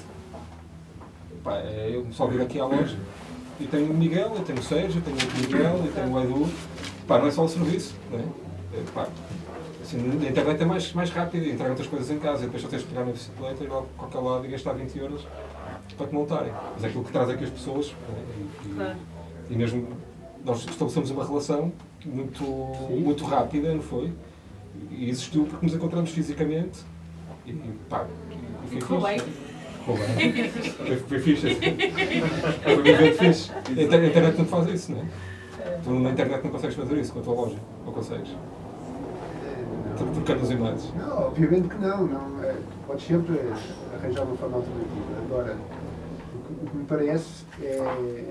S1: pá, é eu só vir aqui à loja e tenho o Miguel, eu tenho o Sérgio, eu tenho o Miguel, eu tenho o Edu. Pá, não é só o serviço, não é? É, pá, assim, a internet é mais, mais rápida, entregam outras coisas em casa e depois só tens de pegar na bicicleta e ir lá para qualquer lado e gastar 20 euros para te montarem. Mas é aquilo que traz aqui as pessoas né? e, e-
S3: Claro.
S1: e mesmo nós estabelecemos uma relação muito, muito rápida, não foi? E existiu porque nos encontramos fisicamente e pá, e foi
S6: bem.
S1: Ficou bem. Foi, foi fixe. assim. Foi um evento fixe. A inter- a internet não faz isso, não é? Tu na internet não consegues fazer isso com a tua loja. Ou consegues?
S8: eh,
S1: Tro- Trocando os e-mails.
S8: Não, obviamente que não. não é, podes sempre arranjar uma forma alternativa. Agora, me parece é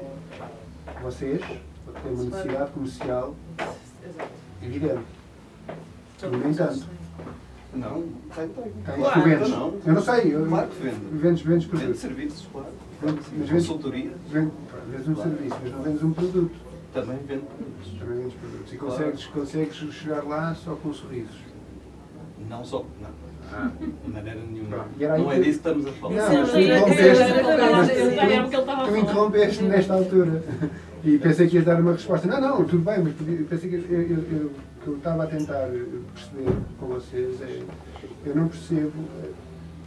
S8: vocês têm uma necessidade comercial evidente. No entanto,
S7: Não, tem, tem.
S8: tens,
S3: Claro.
S8: tu vendes.
S7: Não.
S8: Eu não sei, eu,
S7: Claro que vende.
S8: vendes, vendes
S7: Vende serviços, claro.
S8: Vendes, mas vendes,
S7: Consultoria
S8: vendes, pá, vendes um serviço, mas não vendes um produto.
S7: também vende produtos.
S8: Também vendes produtos. E
S7: Claro.
S8: consegues, consegues chegar lá só com sorrisos.
S7: Não só. Não. De maneira nenhuma.
S8: Pronto, e era
S7: Não é disso que estamos a falar.
S8: Não, mas tu interrompeste. tu- interrompeste nesta altura. E pensei que ias dar uma resposta. Não, não, tudo bem, mas pensei que eu, eu, eu- o que eu estava a tentar perceber com vocês é. Eu não percebo.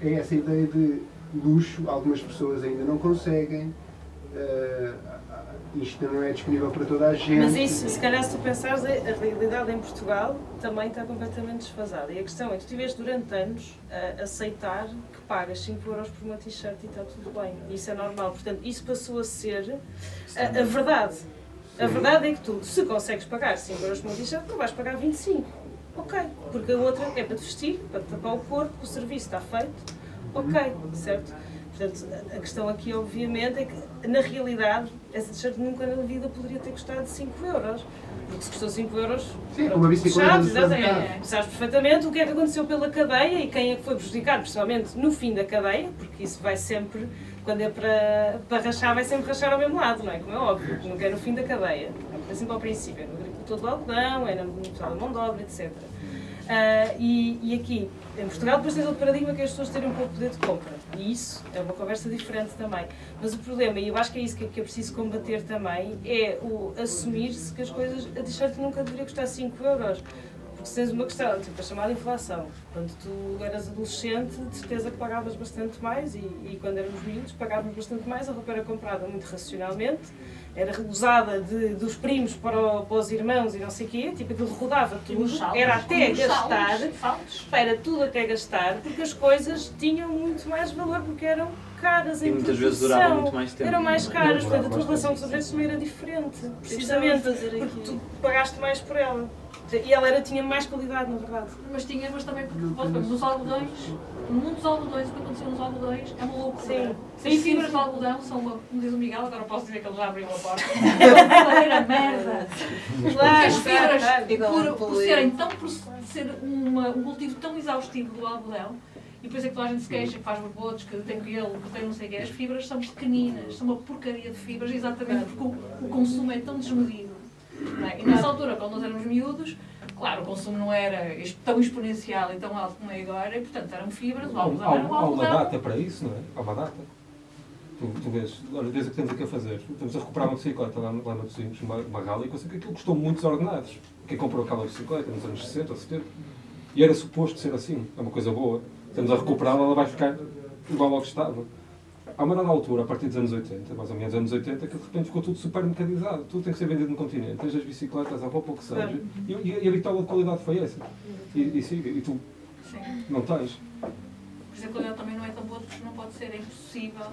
S8: É essa ideia de luxo, algumas pessoas ainda não conseguem. eh, isto não é disponível para toda a gente.
S3: Mas isso, se calhar, se tu pensares, a a realidade em Portugal também está completamente desfasada. E a questão é que tu tiveste durante anos a aceitar que pagas 5 euros por uma t-shirt e está tudo bem. E isso é normal. Portanto, isso passou a ser a, a verdade. A verdade é que tu, se consegues pagar 5 euros por uma t-shirt, não vais pagar 25. Ok. Porque a outra é para te vestir, para te tapar o corpo, o serviço está feito. Ok, certo? Portanto, a- questão aqui, obviamente, é que, na realidade, essa t-shirt nunca na vida poderia ter custado 5 euros. Porque se custou 5 euros,
S8: Sim,
S3: pronto,
S8: uma bicicleta
S3: fechado,
S8: do supermercado.
S3: exatamente. Sabes perfeitamente o que é que aconteceu pela cadeia e quem é que foi prejudicado, principalmente no fim da cadeia, porque isso vai sempre, quando é para, para rachar, vai sempre rachar ao mesmo lado, não é? Como é óbvio, nunca é no fim da cadeia. É sempre ao princípio, é no agricultor do algodão, é no pessoal da mão de obra, etc. Ah, e, e aqui, em Portugal, depois tens outro paradigma que é as pessoas terem um pouco de poder de compra. E isso é uma conversa diferente também. Mas o problema, e eu acho que é isso que, que é preciso combater também, é o assumir-se que as coisas, a t-shirt nunca deveria custar 5 euros. Porque se tens uma questão, tipo a chamada inflação, quando tu eras adolescente, de certeza que pagavas bastante mais e, e quando éramos miúdos pagávamos bastante mais, a roupa era comprada muito racionalmente, era usada de, dos primos para, o- para os irmãos e não sei o quê, tipo aquilo rodava tudo, era até gastar, era tudo até gastar, porque as coisas tinham muito mais valor, porque eram caras
S4: E
S3: em
S4: muitas vezes durava muito
S3: produção.
S4: mais tempo.
S3: Eram mais
S4: não
S3: caras, portanto a tua relação
S1: tempo.
S3: sobre preço também era diferente. Precisamente
S5: fazer
S3: porque
S5: aqui.
S3: tu pagaste mais por ela. E ela era, tinha mais qualidade, na verdade.
S6: Mas tinha, mas também porque voltamos, nos algodões, no mundo dos algodões, o que aconteceu nos algodões é uma loucura.
S3: Sim.
S6: Sem
S3: Sim,
S6: fibras
S3: sim,
S6: de algodão são uma, como diz o Miguel, agora posso dizer que ele já abriu a porta. Era merda. Porque
S3: Claro,
S6: as fibras, por, por serem tão por ser uma, um cultivo tão exaustivo do algodão, e por isso é que toda a gente se queixa, que faz borbotos, que tem pelo, que tem não sei o quê, as fibras são pequeninas, são uma porcaria de fibras, exatamente porque o, o consumo é tão desmedido. É? E nessa altura, quando nós éramos miúdos, claro, o consumo não era tão exponencial e tão alto como é agora, e portanto eram fibras, o
S1: Há,
S6: era
S1: há- uma data para isso, não é? Há uma data. Tu, tu vês, olha, vês o que temos aqui a fazer. Estamos a recuperar uma bicicleta lá, no- lá no Tozinhos, uma, uma rally, e consigo que aquilo custou muitos ordenados. Quem comprou aquela bicicleta nos anos 60 ou 70? E era suposto ser assim. É uma coisa boa. Estamos a recuperá-la, ela vai ficar igual ao que estava. Há uma dada altura, a partir dos anos 80, mais ou menos anos 80, que de repente ficou tudo super mercadizado. Tudo tem que ser vendido no continente. Tens as bicicletas, a roupa, o que seja. E, e, e a bitola de qualidade foi essa. E, e. E tu
S6: Sim.
S1: não tens.
S6: Por a qualidade também não é tão boa, porque não pode ser, é impossível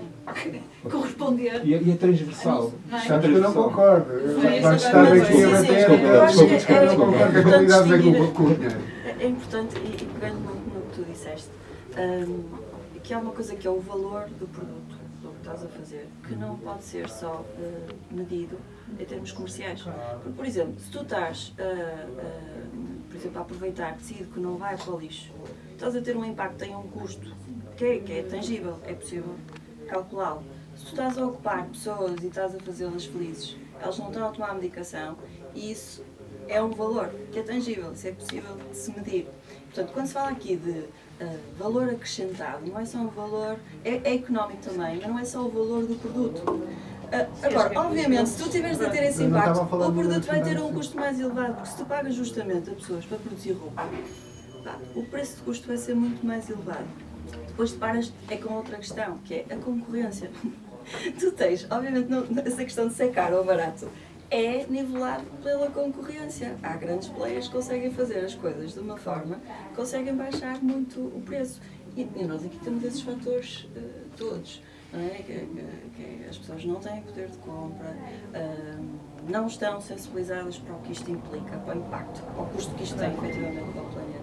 S6: corresponder.
S1: E é, e é transversal.
S6: Não é?
S8: Que eu não concordo. Estar
S3: sim,
S8: aqui a bater
S5: Eu
S8: não concordo a qualidade.
S5: É é importante, e, pegando muito no que tu disseste, hum, que há uma coisa que é o valor do produto, estás a fazer, que não pode ser só eh, medido em termos comerciais. Porque, por exemplo, se tu estás, ah, por exemplo, a aproveitar tecido que não vai para o lixo, estás a ter um impacto, tem um custo que é, que é tangível, é possível calculá-lo. Se tu estás a ocupar pessoas e estás a fazê-las felizes, elas não estão a tomar medicação, e isso é um valor que é tangível, isso é possível de se medir. Portanto, quando se fala aqui de ah, valor acrescentado, não é só um valor, é, é económico também, mas não é só o valor do produto. Ah, agora, obviamente, se tu tiveres a ter esse impacto, o produto vai ter um custo mais elevado, porque se tu pagas justamente a pessoas para produzir roupa, pá, o preço de custo vai ser muito mais elevado. Depois te paras é com outra questão, que é a concorrência. tu tens, obviamente, não, essa questão de ser caro ou barato é nivelado pela concorrência. Há grandes players que conseguem fazer as coisas de uma forma conseguem baixar muito o preço. E, e nós aqui temos esses fatores eh, todos. É? que, que- que as pessoas não têm poder de compra, ah, não estão sensibilizadas para o que isto implica, para o impacto, para o custo que isto tem efetivamente para o planeta,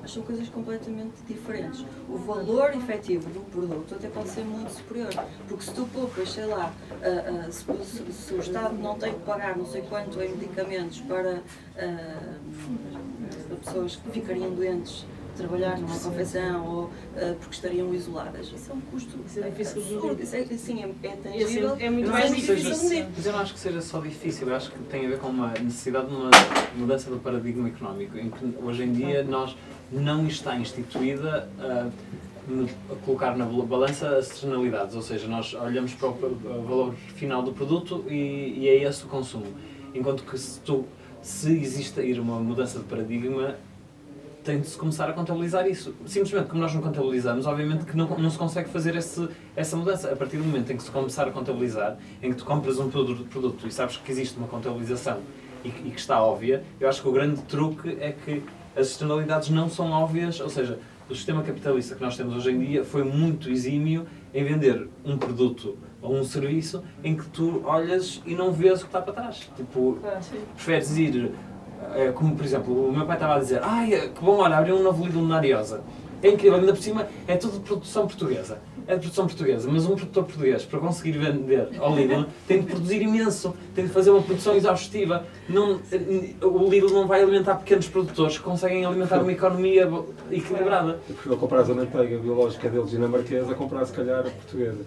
S5: mas são coisas completamente diferentes. O valor efetivo do produto até pode ser muito superior, porque se tu poupas, sei lá, ah, ah, se, se- se o Estado não tem que pagar não sei quanto em medicamentos para ah, pessoas que ficariam doentes trabalhar numa confecção ou ah, porque estariam isoladas, isso é um custo
S3: Isso é difícil de
S5: absurdo, isso é, sim, é, é
S3: E
S5: tangível,
S3: assim, é muito
S5: mas
S3: mais
S5: difícil
S4: seja-. Mas eu não acho que seja só difícil, eu acho que tem a ver com uma necessidade de uma mudança do paradigma económico, em que hoje em dia nós não está instituída a, no- a colocar na balança as externalidades, ou seja, nós olhamos para o valor final do produto e, e é esse o consumo. Enquanto que se, tu, se uma mudança de paradigma, tem de se começar a contabilizar isso. Simplesmente como nós não contabilizamos, obviamente que não, não se consegue fazer esse, essa mudança. A partir do momento em que se começar a contabilizar, em que tu compras um produto, e sabes que existe uma contabilização e, e que está óbvia, eu acho que o grande truque é que as externalidades não são óbvias, ou seja, o sistema capitalista que nós temos hoje em dia foi muito exímio em vender um produto ou um serviço em que tu olhas e não vês o que está para trás. Tipo, preferes ir, eh, como por exemplo, o meu pai estava a dizer, ai, que bom, olha, abriu um novo Lidl na Ariosa. É incrível, ainda por cima é tudo de produção portuguesa. É de produção portuguesa, mas um produtor português, para conseguir vender ao Lidl, tem de produzir imenso, tem de fazer uma produção exaustiva. Não, o Lidl não vai alimentar pequenos produtores que conseguem alimentar uma economia equilibrada.
S1: Eu prefiro comprar a manteiga biológica deles dinamarquesa a comprar, se calhar, a portuguesa.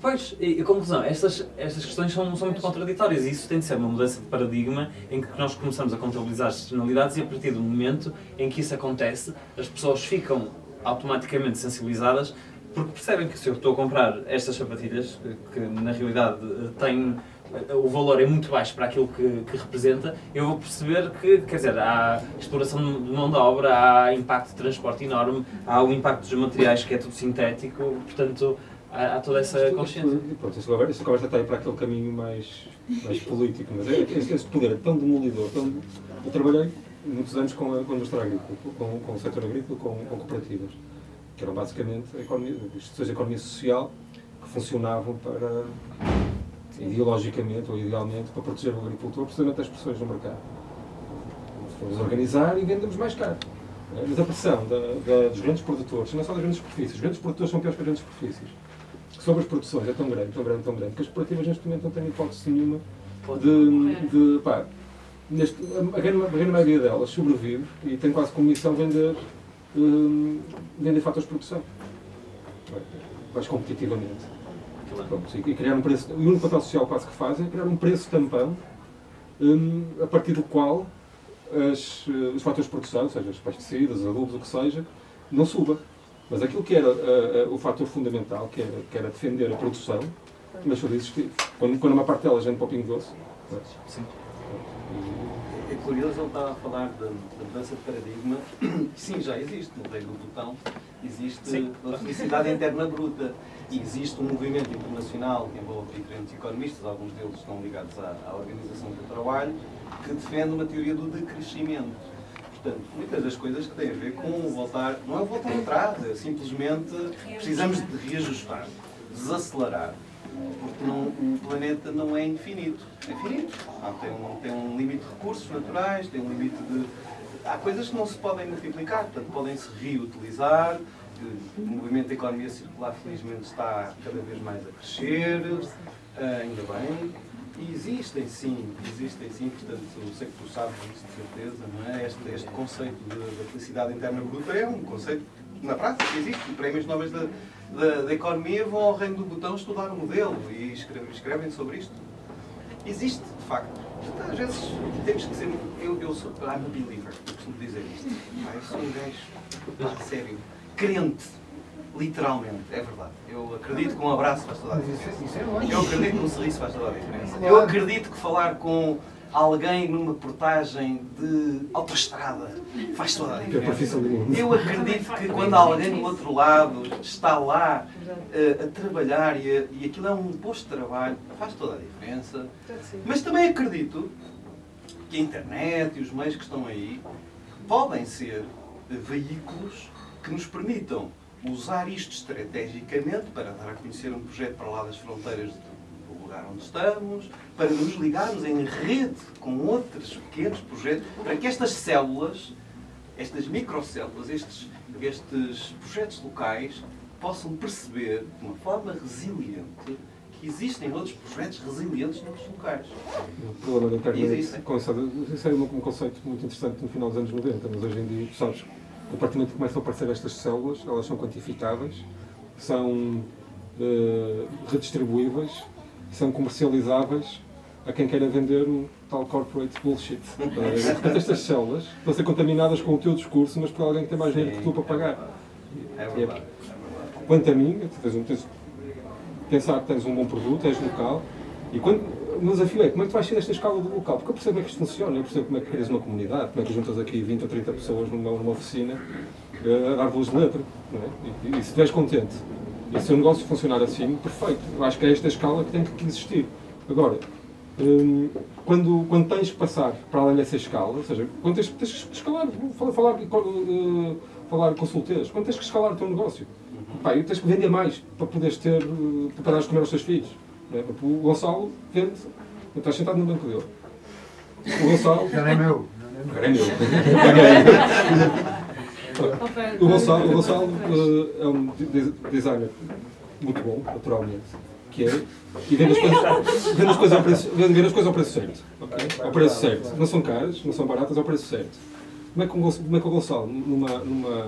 S4: Pois, e a conclusão, estas, estas questões são, são muito contraditórias e isso tem de ser uma mudança de paradigma em que nós começamos a contabilizar as externalidades e a partir do momento em que isso acontece, as pessoas ficam automaticamente sensibilizadas porque percebem que se eu estou a comprar estas sapatilhas, que, que na realidade eh, têm eh, o valor é muito baixo para aquilo que, que representa, eu vou perceber que, quer dizer, há exploração de mão de obra, há impacto de transporte enorme, há o impacto dos materiais que é tudo sintético, portanto, há toda essa consciência.
S1: Isto- Pronto, esta conversa, esta conversa está aí para aquele caminho mais, mais político, mas é, esse, esse poder é tão demolidor. Tão, eu trabalhei muitos anos com a, a indústria agrícola, com, com o setor agrícola, com, com cooperativas. que eram basicamente a economia, instituições de economia social que funcionavam para, ideologicamente ou idealmente, para proteger o agricultor, precisamente das pressões no mercado. Fomos organizar e vendemos mais caro. É, Mas a pressão da, da- dos grandes produtores, não é só das grandes superfícies, os grandes produtores são piores que as grandes superfícies. Sobre as produções é tão grande, tão grande, tão grande, que as cooperativas neste momento não têm hipótese nenhuma de, de pá, neste, a, grande, a grande maioria delas sobrevive e tem quase como missão vender, hum, vender fatores de produção. Mais competitivamente. Pronto, e, criar um preço. O único papel social quase que fazem é criar um preço tampão hum, a partir do qual as, eh, os fatores de produção, ou seja, os pesticidas, os adubos, o que seja, não suba. Mas aquilo que era eh, eh, o fator fundamental, que era, que era defender a produção, deixou de existir. Quando, quando uma parte delas vem para o pingo doce. não é?
S7: Sim. É curioso ele estava a falar da, da mudança de paradigma, que sim, já existe no reino do botão, existe
S4: Sim.
S7: a felicidade interna bruta e existe um movimento internacional que envolve diferentes economistas, alguns deles estão ligados à, à Organização do Trabalho, que defende uma teoria do decrescimento. Portanto, muitas das coisas que têm a ver com voltar, não é voltar atrás, é simplesmente precisamos de reajustar, desacelerar, porque não- o planeta não é infinito. É finito. Tem, um, tem um limite de recursos naturais, tem um limite de. Há coisas que não se podem multiplicar, portanto, podem-se reutilizar. O movimento da economia circular, felizmente, está cada vez mais a crescer, ah, ainda bem. Existem sim, existem sim, portanto, eu sei que tu sabes isso de certeza, não é? Este, este conceito da felicidade interna bruta é um conceito na prática existe. Prémios Nobel da, da, da Economia vão ao reino do botão estudar o modelo e escrevem, escrevem sobre isto. Existe, de facto. Às vezes temos que ser. Eu, eu sou. I'm a believer, eu costumo dizer isto. Pá, Eu sou um gajo, pá, sério, crente, literalmente, é verdade. Eu acredito que um abraço faz toda a
S8: isso,
S7: diferença.
S8: é.
S7: Eu acredito que um sorriso faz toda a diferença. Eu acredito que falar com alguém numa portagem de autoestrada faz toda a
S1: é
S7: diferença. Eu acredito que quando alguém do outro lado está lá eh, a trabalhar e, a- e aquilo é um posto de trabalho, faz toda a diferença. Mas também acredito que a internet e os meios que estão aí podem ser veículos que nos permitam usar isto estrategicamente para dar a conhecer um projeto para lá das fronteiras do lugar onde estamos, para nos ligarmos em rede com outros pequenos projetos, para que estas células, estas microcélulas, estes, estes projetos locais possam perceber de uma forma resiliente que existem outros projetos resilientes noutros locais.
S1: O problema da internet,
S7: Existem.
S1: com essa- isso é um, conceito muito interessante no final dos anos 90, mas hoje em dia, sabes, a partir do momento que começam a aparecer estas células, elas são quantificáveis, são eh, redistribuíveis, são comercializáveis a quem queira vender o tal corporate bullshit. Eh, Portanto, estas células estão a ser contaminadas com o teu discurso, mas por alguém que tem mais dinheiro que tu para pagar.
S7: É verdade. É verdade.
S1: Quanto a mim, tu tens um, tens, pensar que tens um bom produto, és local, e quando, o meu desafio é como é que tu vais sair desta escala do local? Porque eu percebo como é que isto funciona, eu percebo como é que crias uma comunidade, como é que juntas aqui 20 ou 30 pessoas numa, numa oficina eh, a dar voz de letra. Não é? e, e se estiveres contente e se o negócio funcionar assim, perfeito. Eu acho que é esta escala que tem que existir. Agora, hum, quando, quando tens que passar para além dessa escala, ou seja, quando tens, tens que escalar, falar, falar, eh, falar com solteiros, quando tens que escalar o teu negócio, pá, e tens que vender mais para poderes ter, eh, para dares de comer aos teus filhos. Não é? O Gonçalo vende, estás sentado no banco dele. O Gonçalo.
S8: Já não é meu.
S1: Agora é meu. O Gonçalo, o Gonçalo eh, é um de- de- designer muito bom, naturalmente, que é, e vende as coisas, vende as coisas, ao, preço, vende, as coisas ao preço certo. ok? Ao preço certo. Não são caras, não são baratas, ao preço certo. Como é que o Gonçalo, como é que o Gonçalo numa, numa,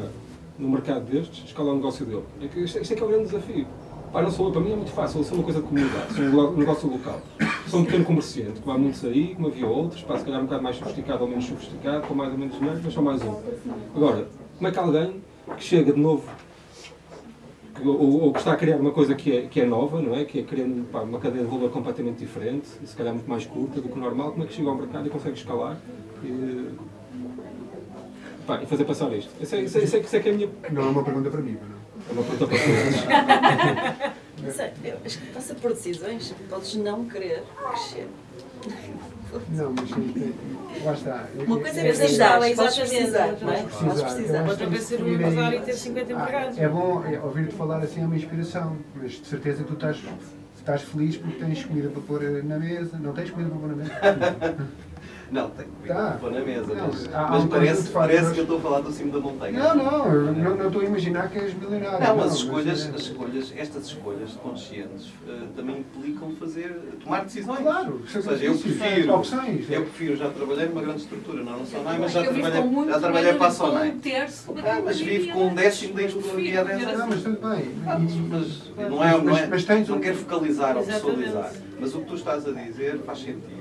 S1: num mercado destes, escala o negócio dele? É que isto, isto é que é o grande desafio. Pá, não sou para mim é muito fácil, sou uma coisa de comunidade, sou um negócio local. Sou um pequeno comerciante, como há muitos aí, como havia outros, pá, se calhar um bocado mais sofisticado ou menos sofisticado, com mais ou menos dinheiro, mas só mais um. Agora, como é que alguém que chega de novo, que- ou, ou que está a criar uma coisa que é, que é nova, não é? Que é criando pá, uma cadeia de valor completamente diferente, e se calhar muito mais curta do que o normal, como é que chega ao mercado e consegue escalar e, pá, e fazer passar isto? Isso é, isso, é, isso, é, isso é que é a minha.
S8: Não é uma pergunta para mim, não.
S1: É uma pergunta para todos.
S5: Sei, eu acho que passa por decisões. Podes não querer crescer.
S8: Não, mas lá está.
S5: Uma coisa é precisar,
S3: é exatamente,
S5: é?
S3: vez.
S5: Podes
S8: Precisar,
S3: Outra vez ser um empresário e ter 50
S8: Ah,
S3: empregados.
S8: É bom é, ouvir-te falar assim é uma inspiração, mas de certeza tu estás, estás feliz porque tens comida para pôr na mesa. Não tens comida para pôr na mesa?
S7: Não, tenho que
S8: Tá.
S7: pôr na mesa,
S8: Não,
S7: mas,
S8: há-
S7: mas
S8: um
S7: parece,
S8: de
S7: parece que eu estou a falar do cimo da montanha.
S8: Não, não, eu não, não estou a imaginar que és milionário.
S7: Não, mas as escolhas,
S8: é-
S7: as escolhas, estas escolhas conscientes eh, também implicam fazer, tomar decisões.
S8: Claro,
S7: Ou seja, eu prefiro,
S8: opções.
S7: eu prefiro, já trabalhei numa grande estrutura, não na Sonai, mas já
S6: vivo
S7: trabalhei, já trabalhei para a Sonai.
S6: um terço
S7: Ah, mas vive com um décimo da há 10
S8: Não,
S7: anos.
S8: mas tudo bem.
S7: Mas não é, não é,
S8: Mas- mas tens
S7: não
S8: um-
S7: quero focalizar ou pessoalizar, mas o que tu estás a dizer faz sentido.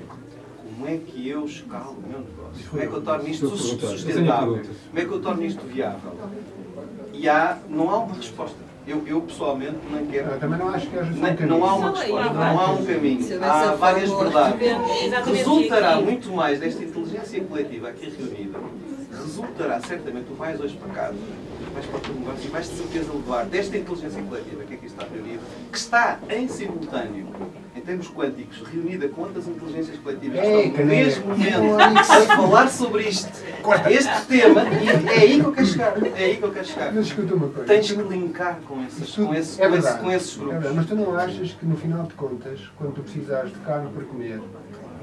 S7: Como é que eu escalo o meu negócio? Como é que eu torno isto sustentável?
S1: perguntas.
S7: Como é que eu torno isto viável? E há, não há uma resposta. Eu, eu pessoalmente não quero.
S8: Eu também não acho que haja um
S7: Não,
S8: caminho.
S7: não há uma resposta, não há um caminho. Há várias verdades. Resultará muito mais desta inteligência coletiva aqui reunida. Resultará certamente, tu vais hoje para casa, vais para o teu negócio e vais de certeza levar desta inteligência coletiva que aqui está reunida, que está em simultâneo, em termos quânticos, reunida com outras inteligências coletivas que
S8: Ei,
S7: estão no mesmo momento a falar sobre isto, este tema, e é aí que eu quero chegar. É aí que eu quero chegar.
S8: Mas escuta uma coisa.
S7: Tens que linkar com esses,
S8: Isto
S7: com esses,
S8: é
S7: com esses, com esses
S8: É
S7: grupos.
S8: verdade, mas tu não achas que no final de contas, quando tu precisares de carne para comer,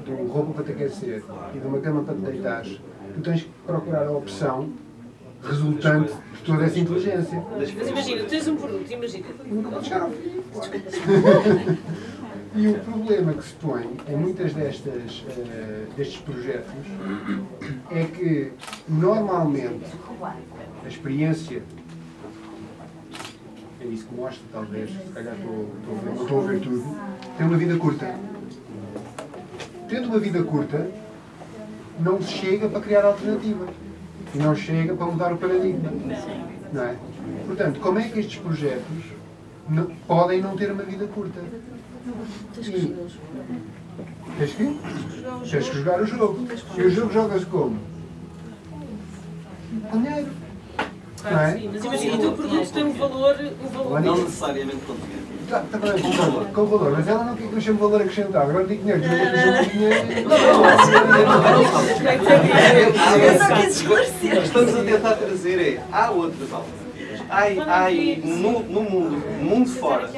S8: de um roupa para te aquecer e de uma cama para te deitares, tu tens que procurar a opção resultante de toda essa inteligência.
S3: Mas imagina, tens um produto, imagina.
S8: Nunca pode chegar ao fim. E o problema que se põe em muitas destas, eh, destes projetos é que normalmente a experiência é isso que mostra, talvez, se calhar estou a ver tudo, tem uma vida curta. Tendo uma vida curta, não se chega para criar alternativas. E não chega para mudar o paradigma. Não é? Portanto, como é que estes projetos não- podem não ter uma vida curta?
S5: Tens que jogar o jogo.
S8: Tens que? Tens que jogar o jogo. E o jogo joga-se como? Com dinheiro. Não é?
S3: sim, mas imagina, o teu produto tem um valor, um valor.
S7: Não necessariamente com dinheiro.
S8: Tá, tá bem, com valor. Com valor. Mas ela não quer que eu chame valor acrescentado. Agora digo dinheiro. Tu não quer que eu chame dinheiro.
S5: Eu só quis esclarecer.
S7: Estamos a tentar trazer é, há outras alternativas. Há, há aí, no, no mundo, no mundo fora,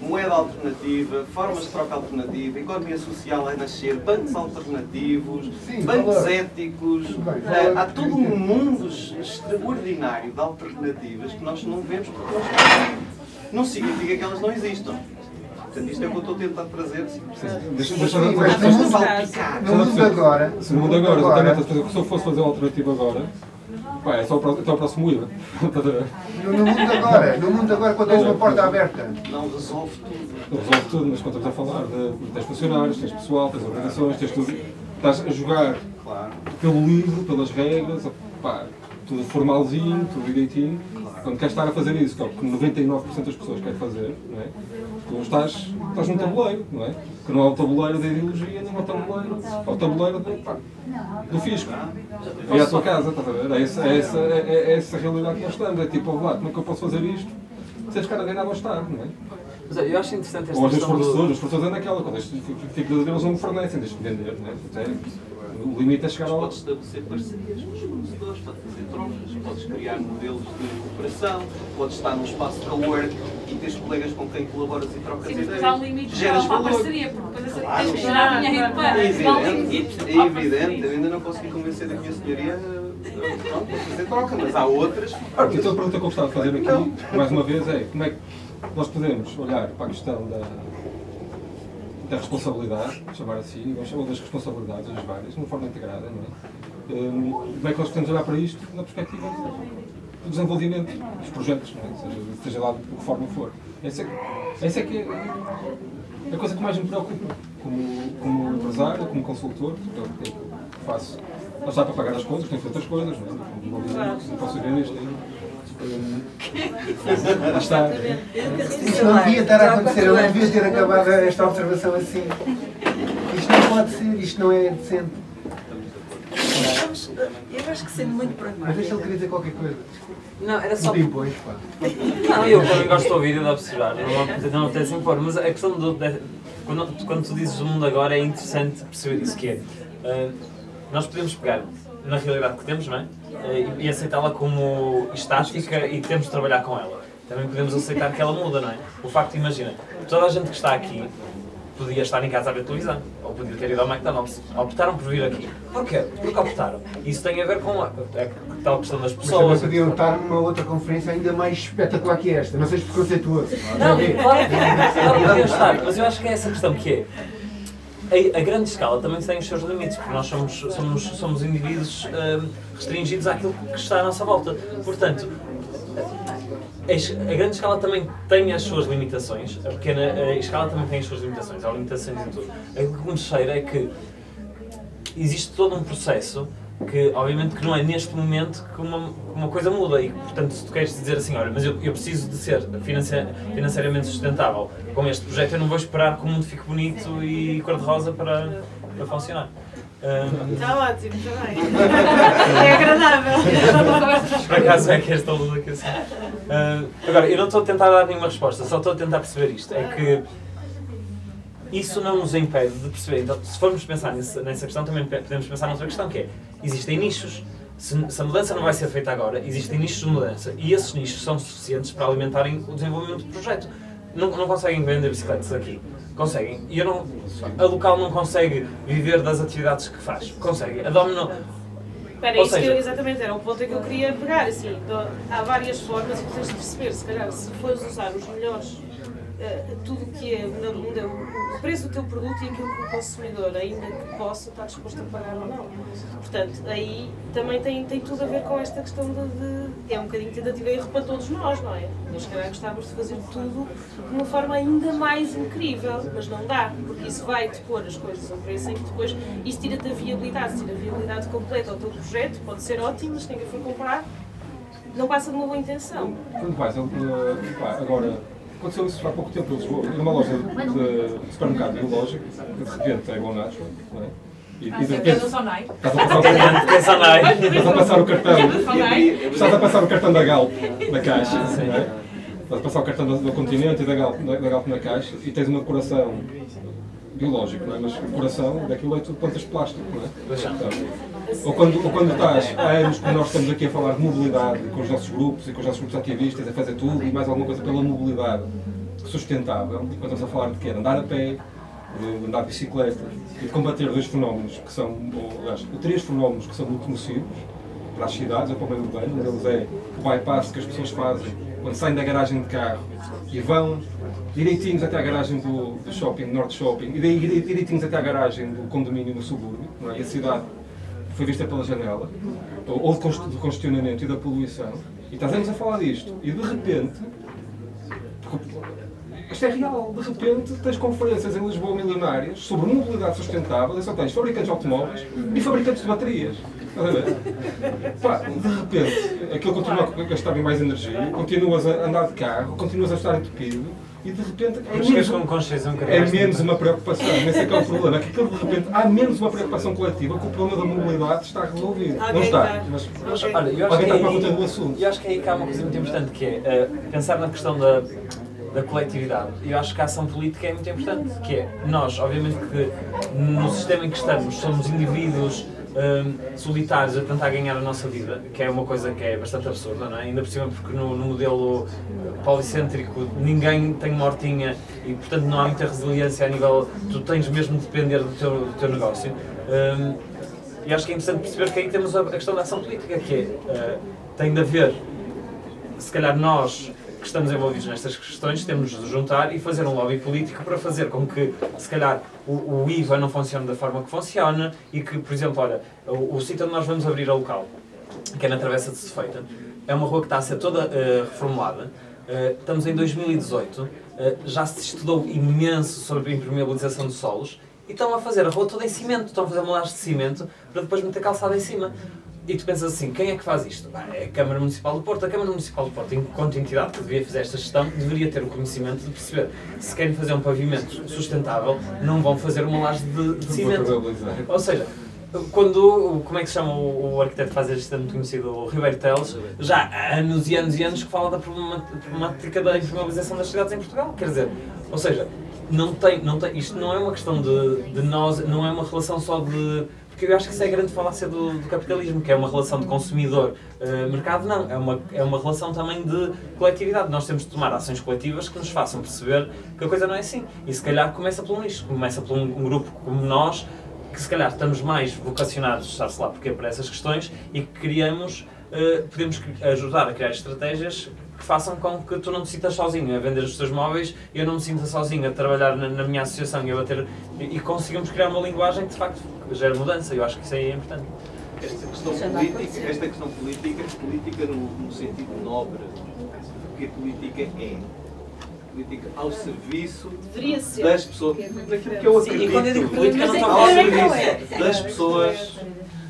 S7: moeda alternativa, formas de troca alternativa, economia social a nascer, bancos alternativos, bancos éticos. Eh, há todo um mundo extraordinário de alternativas que nós não vemos porque não estão. Não significa que elas não existam. Portanto, isto é o que eu estou a tentar trazer. Sim,
S1: Deixa,
S8: Sim,
S1: deixa,
S8: mas
S1: deixa,
S8: no mundo- agora.
S1: Se no mundo agora, exatamente, se eu fosse fazer uma alternativa agora, pá, é só o até o próximo IVA. Estás a ver?
S8: No, no mundo agora. No mundo agora, quando tens uma porta aberta.
S7: Não resolve tudo.
S1: Resolve tudo, mas quando estamos a falar de tens funcionários, tens pessoal, tens organizações, tens tudo. Estás a jogar
S7: Claro.
S1: pelo livro, pelas regras, pá, tudo formalzinho, tudo direitinho. Quando queres estar a fazer isso, que é o que 99% das pessoas querem fazer, não é? tu estás, estás num tabuleiro, não é? Que não é o tabuleiro da ideologia, nem é o tabuleiro, é o tabuleiro do, pá, do fisco. É a tua casa, estás a ver? É essa, é essa, é, é essa a realidade que nós estamos. É tipo, lá, como é que eu posso fazer isto? Se este cara ganhar ao Estado, não é?
S9: Mas eu acho interessante esta
S1: Ou
S9: questão
S1: fornecedores,
S9: do...
S1: os fornecedores é naquela, quando este fica de eles não me fornecem, deixam de vender, não é? É- O limite é chegar ao.
S7: Podes estabelecer parcerias com os trocas, podes criar modelos de cooperação, podes estar num espaço de cowork e teres colegas com quem colaboras e trocas
S6: Sim, mas
S7: ideias.
S6: depois há um limite
S7: Geras
S6: para a
S7: valor.
S6: parceria, porque depois a
S7: Claro.
S6: tens que gerar dinheiro para.
S7: É evidente, é
S6: a
S7: evidente, eu ainda não consegui convencer a minha senhoria eh, pronto, para fazer troca, mas há outras
S1: Então a pergunta que eu gostava de fazer aqui, mais uma vez, é como é que nós podemos olhar para a questão da, da responsabilidade, chamar assim, chamar das responsabilidades, as várias, de uma forma integrada, não é? Como é que nós podemos olhar para isto na perspectiva do desenvolvimento dos projetos, é? seja, seja lá de que forma for. Essa, é- essa é que é a coisa que mais me preocupa, como, como empresário, como consultor, porque eu, faço, não está para pagar as contas, tenho que fazer outras coisas, não é? Não posso viver. Hum, lá está.
S8: Isto não devia estar a acontecer, eu não devia ter acabado esta observação assim. Isto não pode ser, isto não é decente.
S5: Eu acho que sendo muito
S8: Mas deixa ele querer dizer qualquer coisa.
S9: Não, era só...
S8: Impões, pá.
S9: Não, eu também gosto de ouvir e de observar, não apetece impor, mas a questão do, de-
S4: quando, quando tu dizes o mundo agora é interessante perceber isso, que é, uh, nós podemos pegar na realidade que temos, não é? Uh, e, e aceitá-la como estática e temos de trabalhar com ela. Também podemos aceitar que ela muda, não é? O facto, imagina, toda a gente que está aqui podia estar em casa a ver televisão, ou podia ter ido ao McDonald's. Optaram por vir aqui. Porquê? Porque optaram. Isso tem a ver com a, a tal questão das
S8: Mas
S4: pessoas.
S8: podiam estar numa outra conferência ainda mais espetacular que esta. Não seja preconceituoso.
S4: Não, claro, claro que podiam estar, mas eu acho que é essa questão que é. A, a grande escala também tem os seus limites, porque nós somos, somos, somos indivíduos hum, restringidos àquilo que está à nossa volta. Portanto, a, grande escala também tem as suas limitações, a pequena a escala também tem as suas limitações, há limitações em tudo. Aquilo que me cheira é que existe todo um processo que, obviamente, que não é neste momento que uma, uma coisa muda e, portanto, se tu queres dizer assim, olha, mas eu, eu preciso de ser financi- financeiramente sustentável com este projeto, eu não vou esperar que o mundo fique bonito e cor-de-rosa para, para funcionar. Hum,
S3: Está ótimo, está bem. É agradável.
S4: por acaso é que esta luz aqui assim. Ah, agora, eu não estou a tentar dar nenhuma resposta, só estou a tentar perceber isto. É que isso não nos impede de perceber. Então, se formos pensar nessa, nessa questão, também podemos pensar noutra questão, que é, existem nichos. Se, se a mudança não vai ser feita agora, existem nichos de mudança e esses nichos são suficientes para alimentarem o desenvolvimento do projeto. Não, não conseguem vender bicicletas aqui. Conseguem. E eu não, a local não consegue viver das atividades que faz. Consegue. A Domino
S3: Espera, isso que
S4: seja-
S3: eu, exatamente era o ponto em que eu queria pegar. Assim, do- há várias formas e tens de perceber, se calhar, se fores usar os melhores, eh, tudo o que é mundo, é o, preço do teu produto e aquilo que o consumidor, ainda que possa, está disposto a pagar ou não. Portanto, aí também tem, tem tudo a ver com esta questão de, de- É um bocadinho tentativa e erro para todos nós, não é? Nós, calhar, gostávamos de fazer tudo de uma forma ainda mais incrível, mas não dá, porque isso vai te pôr as coisas a um preço em que depois isso tira-te a viabilidade, tira a viabilidade completa ao teu projeto, pode ser ótimo, mas se ninguém for comprar, não passa de uma boa intenção.
S1: Quando vais, pá, agora, aconteceu isso há pouco tempo em Lisboa, numa loja de, de supermercado biológico, de repente é bom natural, não é? E,
S6: Ah,
S1: e de repente estás a passar o cartão, estás a passar o cartão,
S6: Sonai.
S1: estás a passar o cartão da Galp na caixa, não é? Estás a passar o cartão do, do continente e da Galp, da, da Galp na caixa e tens uma decoração biológica, não é? Mas a decoração daquilo é tudo plantas de plástico, não é? Portanto, Ou quando, ou quando estás há anos que nós estamos aqui a falar de mobilidade com os nossos grupos e com os nossos grupos ativistas, a fazer tudo e mais alguma coisa pela mobilidade sustentável, e quando estamos a falar de quê? De andar a pé, de andar de bicicleta e de combater dois fenómenos que são, ou aliás, três fenómenos que são muito nocivos para as cidades ou para o meio urbano. Um deles é o bypass que as pessoas fazem quando saem da garagem de carro e vão direitinhos até à garagem do, do shopping, Norte Shopping, e daí direi- direitinhos até à garagem do condomínio no subúrbio, não é? e a cidade foi vista pela janela, ou do congestionamento e da poluição, e estamos a falar disto, e de repente, isto é real, de repente tens conferências em Lisboa milionárias sobre mobilidade sustentável e só tens fabricantes de automóveis e fabricantes de baterias. Pá, de repente, aquilo continua a gastar mais energia, continuas a andar de carro, continuas a estar entupido e de repente é menos,
S4: com consciência bocadinho
S1: é menos uma preocupação. Nesse é que é o problema, é que aquilo de repente há menos uma preocupação coletiva que o problema da mobilidade está resolvido. Não
S3: Alguém
S1: está,
S3: está.
S1: mas
S4: olha, eu acho
S1: alguém
S4: que
S1: está para do assunto.
S4: Eu acho que aí cá há uma coisa muito importante que é eh, pensar na questão da, da coletividade. E eu acho que a ação política é muito importante, que é nós, obviamente que no sistema em que estamos somos indivíduos hum, solitários a tentar ganhar a nossa vida, que é uma coisa que é bastante absurda, não é? Ainda por cima porque no, no modelo policêntrico ninguém tem uma hortinha e portanto não há muita resiliência a nível, tu tens mesmo de depender do teu, do teu negócio. Hum, e acho que é interessante perceber que aí temos a, a questão da ação política, que é, eh, tem de haver, se calhar nós estamos envolvidos nestas questões, temos de juntar e fazer um lobby político para fazer com que, se calhar, o, o IVA não funcione da forma que funciona e que, por exemplo, olha, o, o sítio onde nós vamos abrir a local, que é na Travessa de Sefeita, é uma rua que está a ser toda eh, reformulada. Eh, estamos em 2018, eh, já se estudou imenso sobre a impermeabilização de solos e estão a fazer a rua toda em cimento, estão a fazer molagem de cimento para depois meter calçada em cima. E tu pensas assim, quem é que faz isto? É a Câmara Municipal do Porto. A Câmara Municipal do Porto, enquanto entidade que devia fazer esta gestão, deveria ter o conhecimento de perceber se querem fazer um pavimento sustentável, não vão fazer uma laje de, de cimento. Ou seja, quando, como é que se chama o, o arquiteto que faz gestão muito conhecido, o Ribeiro Teles, já há anos e anos e anos que fala da problemática da impermeabilização das cidades em Portugal. Quer dizer, ou seja, não tem, não tem, isto não é uma questão de, de nós, não é uma relação só de. Porque eu acho que isso é a grande falácia do, do capitalismo, que é uma relação de consumidor-mercado, não. É uma, é uma relação também de coletividade. Nós temos de tomar ações coletivas que nos façam perceber que a coisa não é assim. E se calhar começa por um nicho, começa por um, um grupo como nós, que se calhar estamos mais vocacionados, sabe-se lá porque, para essas questões e que criamos, eh, podemos ajudar a criar estratégias que façam com que tu não te sintas sozinho a vender os teus móveis e eu não me sinta sozinho a trabalhar na, na minha associação e, a ter, e, e consigamos criar uma linguagem que de facto gera mudança. Eu acho que isso aí é importante.
S7: Esta questão política, esta questão política, política no, no sentido nobre, porque a política é política ao serviço das pessoas, daquilo que eu
S9: Sim, e quando eu digo
S7: acredito,
S9: política, não estou a
S7: ao
S3: é
S7: serviço
S3: é.
S7: das pessoas,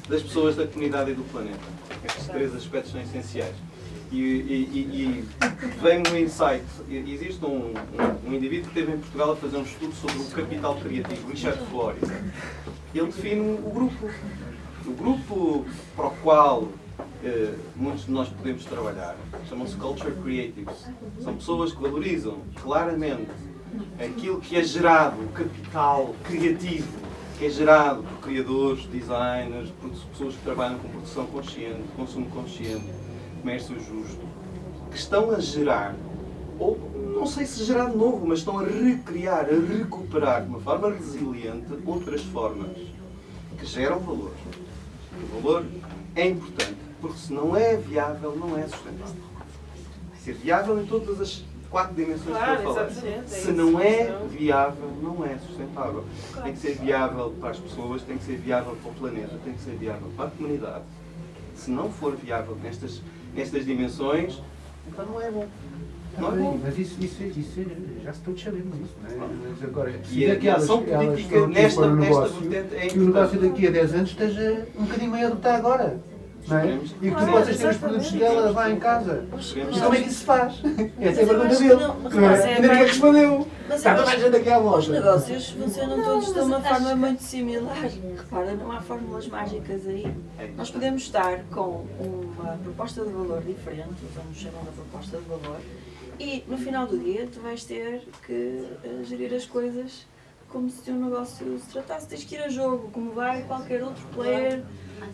S7: das pessoas da comunidade e do planeta. Estes três aspectos são essenciais. E, e, e, vem um insight. Existe um, um, um indivíduo que esteve em Portugal a fazer um estudo sobre o capital criativo, Richard Flores. Ele define o grupo. O grupo para o qual eh, muitos de nós podemos trabalhar chamam-se Culture Creatives. São pessoas que valorizam claramente aquilo que é gerado, o capital criativo que é gerado por criadores, designers, por pessoas que trabalham com produção consciente, consumo consciente, comércio justo, que estão a gerar, ou não sei se gerar de novo, mas estão a recriar, a recuperar de uma forma resiliente outras formas que geram valor. O valor é importante, porque se não é viável, não é sustentável. Ser viável em todas as quatro dimensões que
S3: Claro,
S7: eu falei.
S3: é
S7: Se não é viável, não é sustentável. Tem que ser viável para as pessoas, tem que ser viável para o planeta, tem que ser viável para a comunidade. Se não for viável nestas, nestas dimensões, então não é bom. Não é bom.
S8: Mas isso, isso, isso já se todos sabemos isso, não é? Mas agora,
S7: E a, a ação política nesta, nesta vertente é
S8: que o negócio daqui a 10 anos esteja um bocadinho maior do que está agora. Não é? E que possas ter os produtos dela lá em casa. E como é que isso se faz? Essa é a pergunta dele.
S5: não,
S8: é?
S3: é
S8: Ainda ninguém respondeu.
S5: Mas
S8: Está toda a gente aqui à
S5: Os
S8: loja.
S5: negócios funcionam todos de uma forma muito similar. Repara, não há fórmulas mágicas aí. Nós podemos estar com uma proposta de valor diferente, vamos chamar de proposta de valor, e no final do dia tu vais ter que eh, gerir as coisas como se um negócio se tratasse. Tens que ir a jogo, como vai qualquer outro player,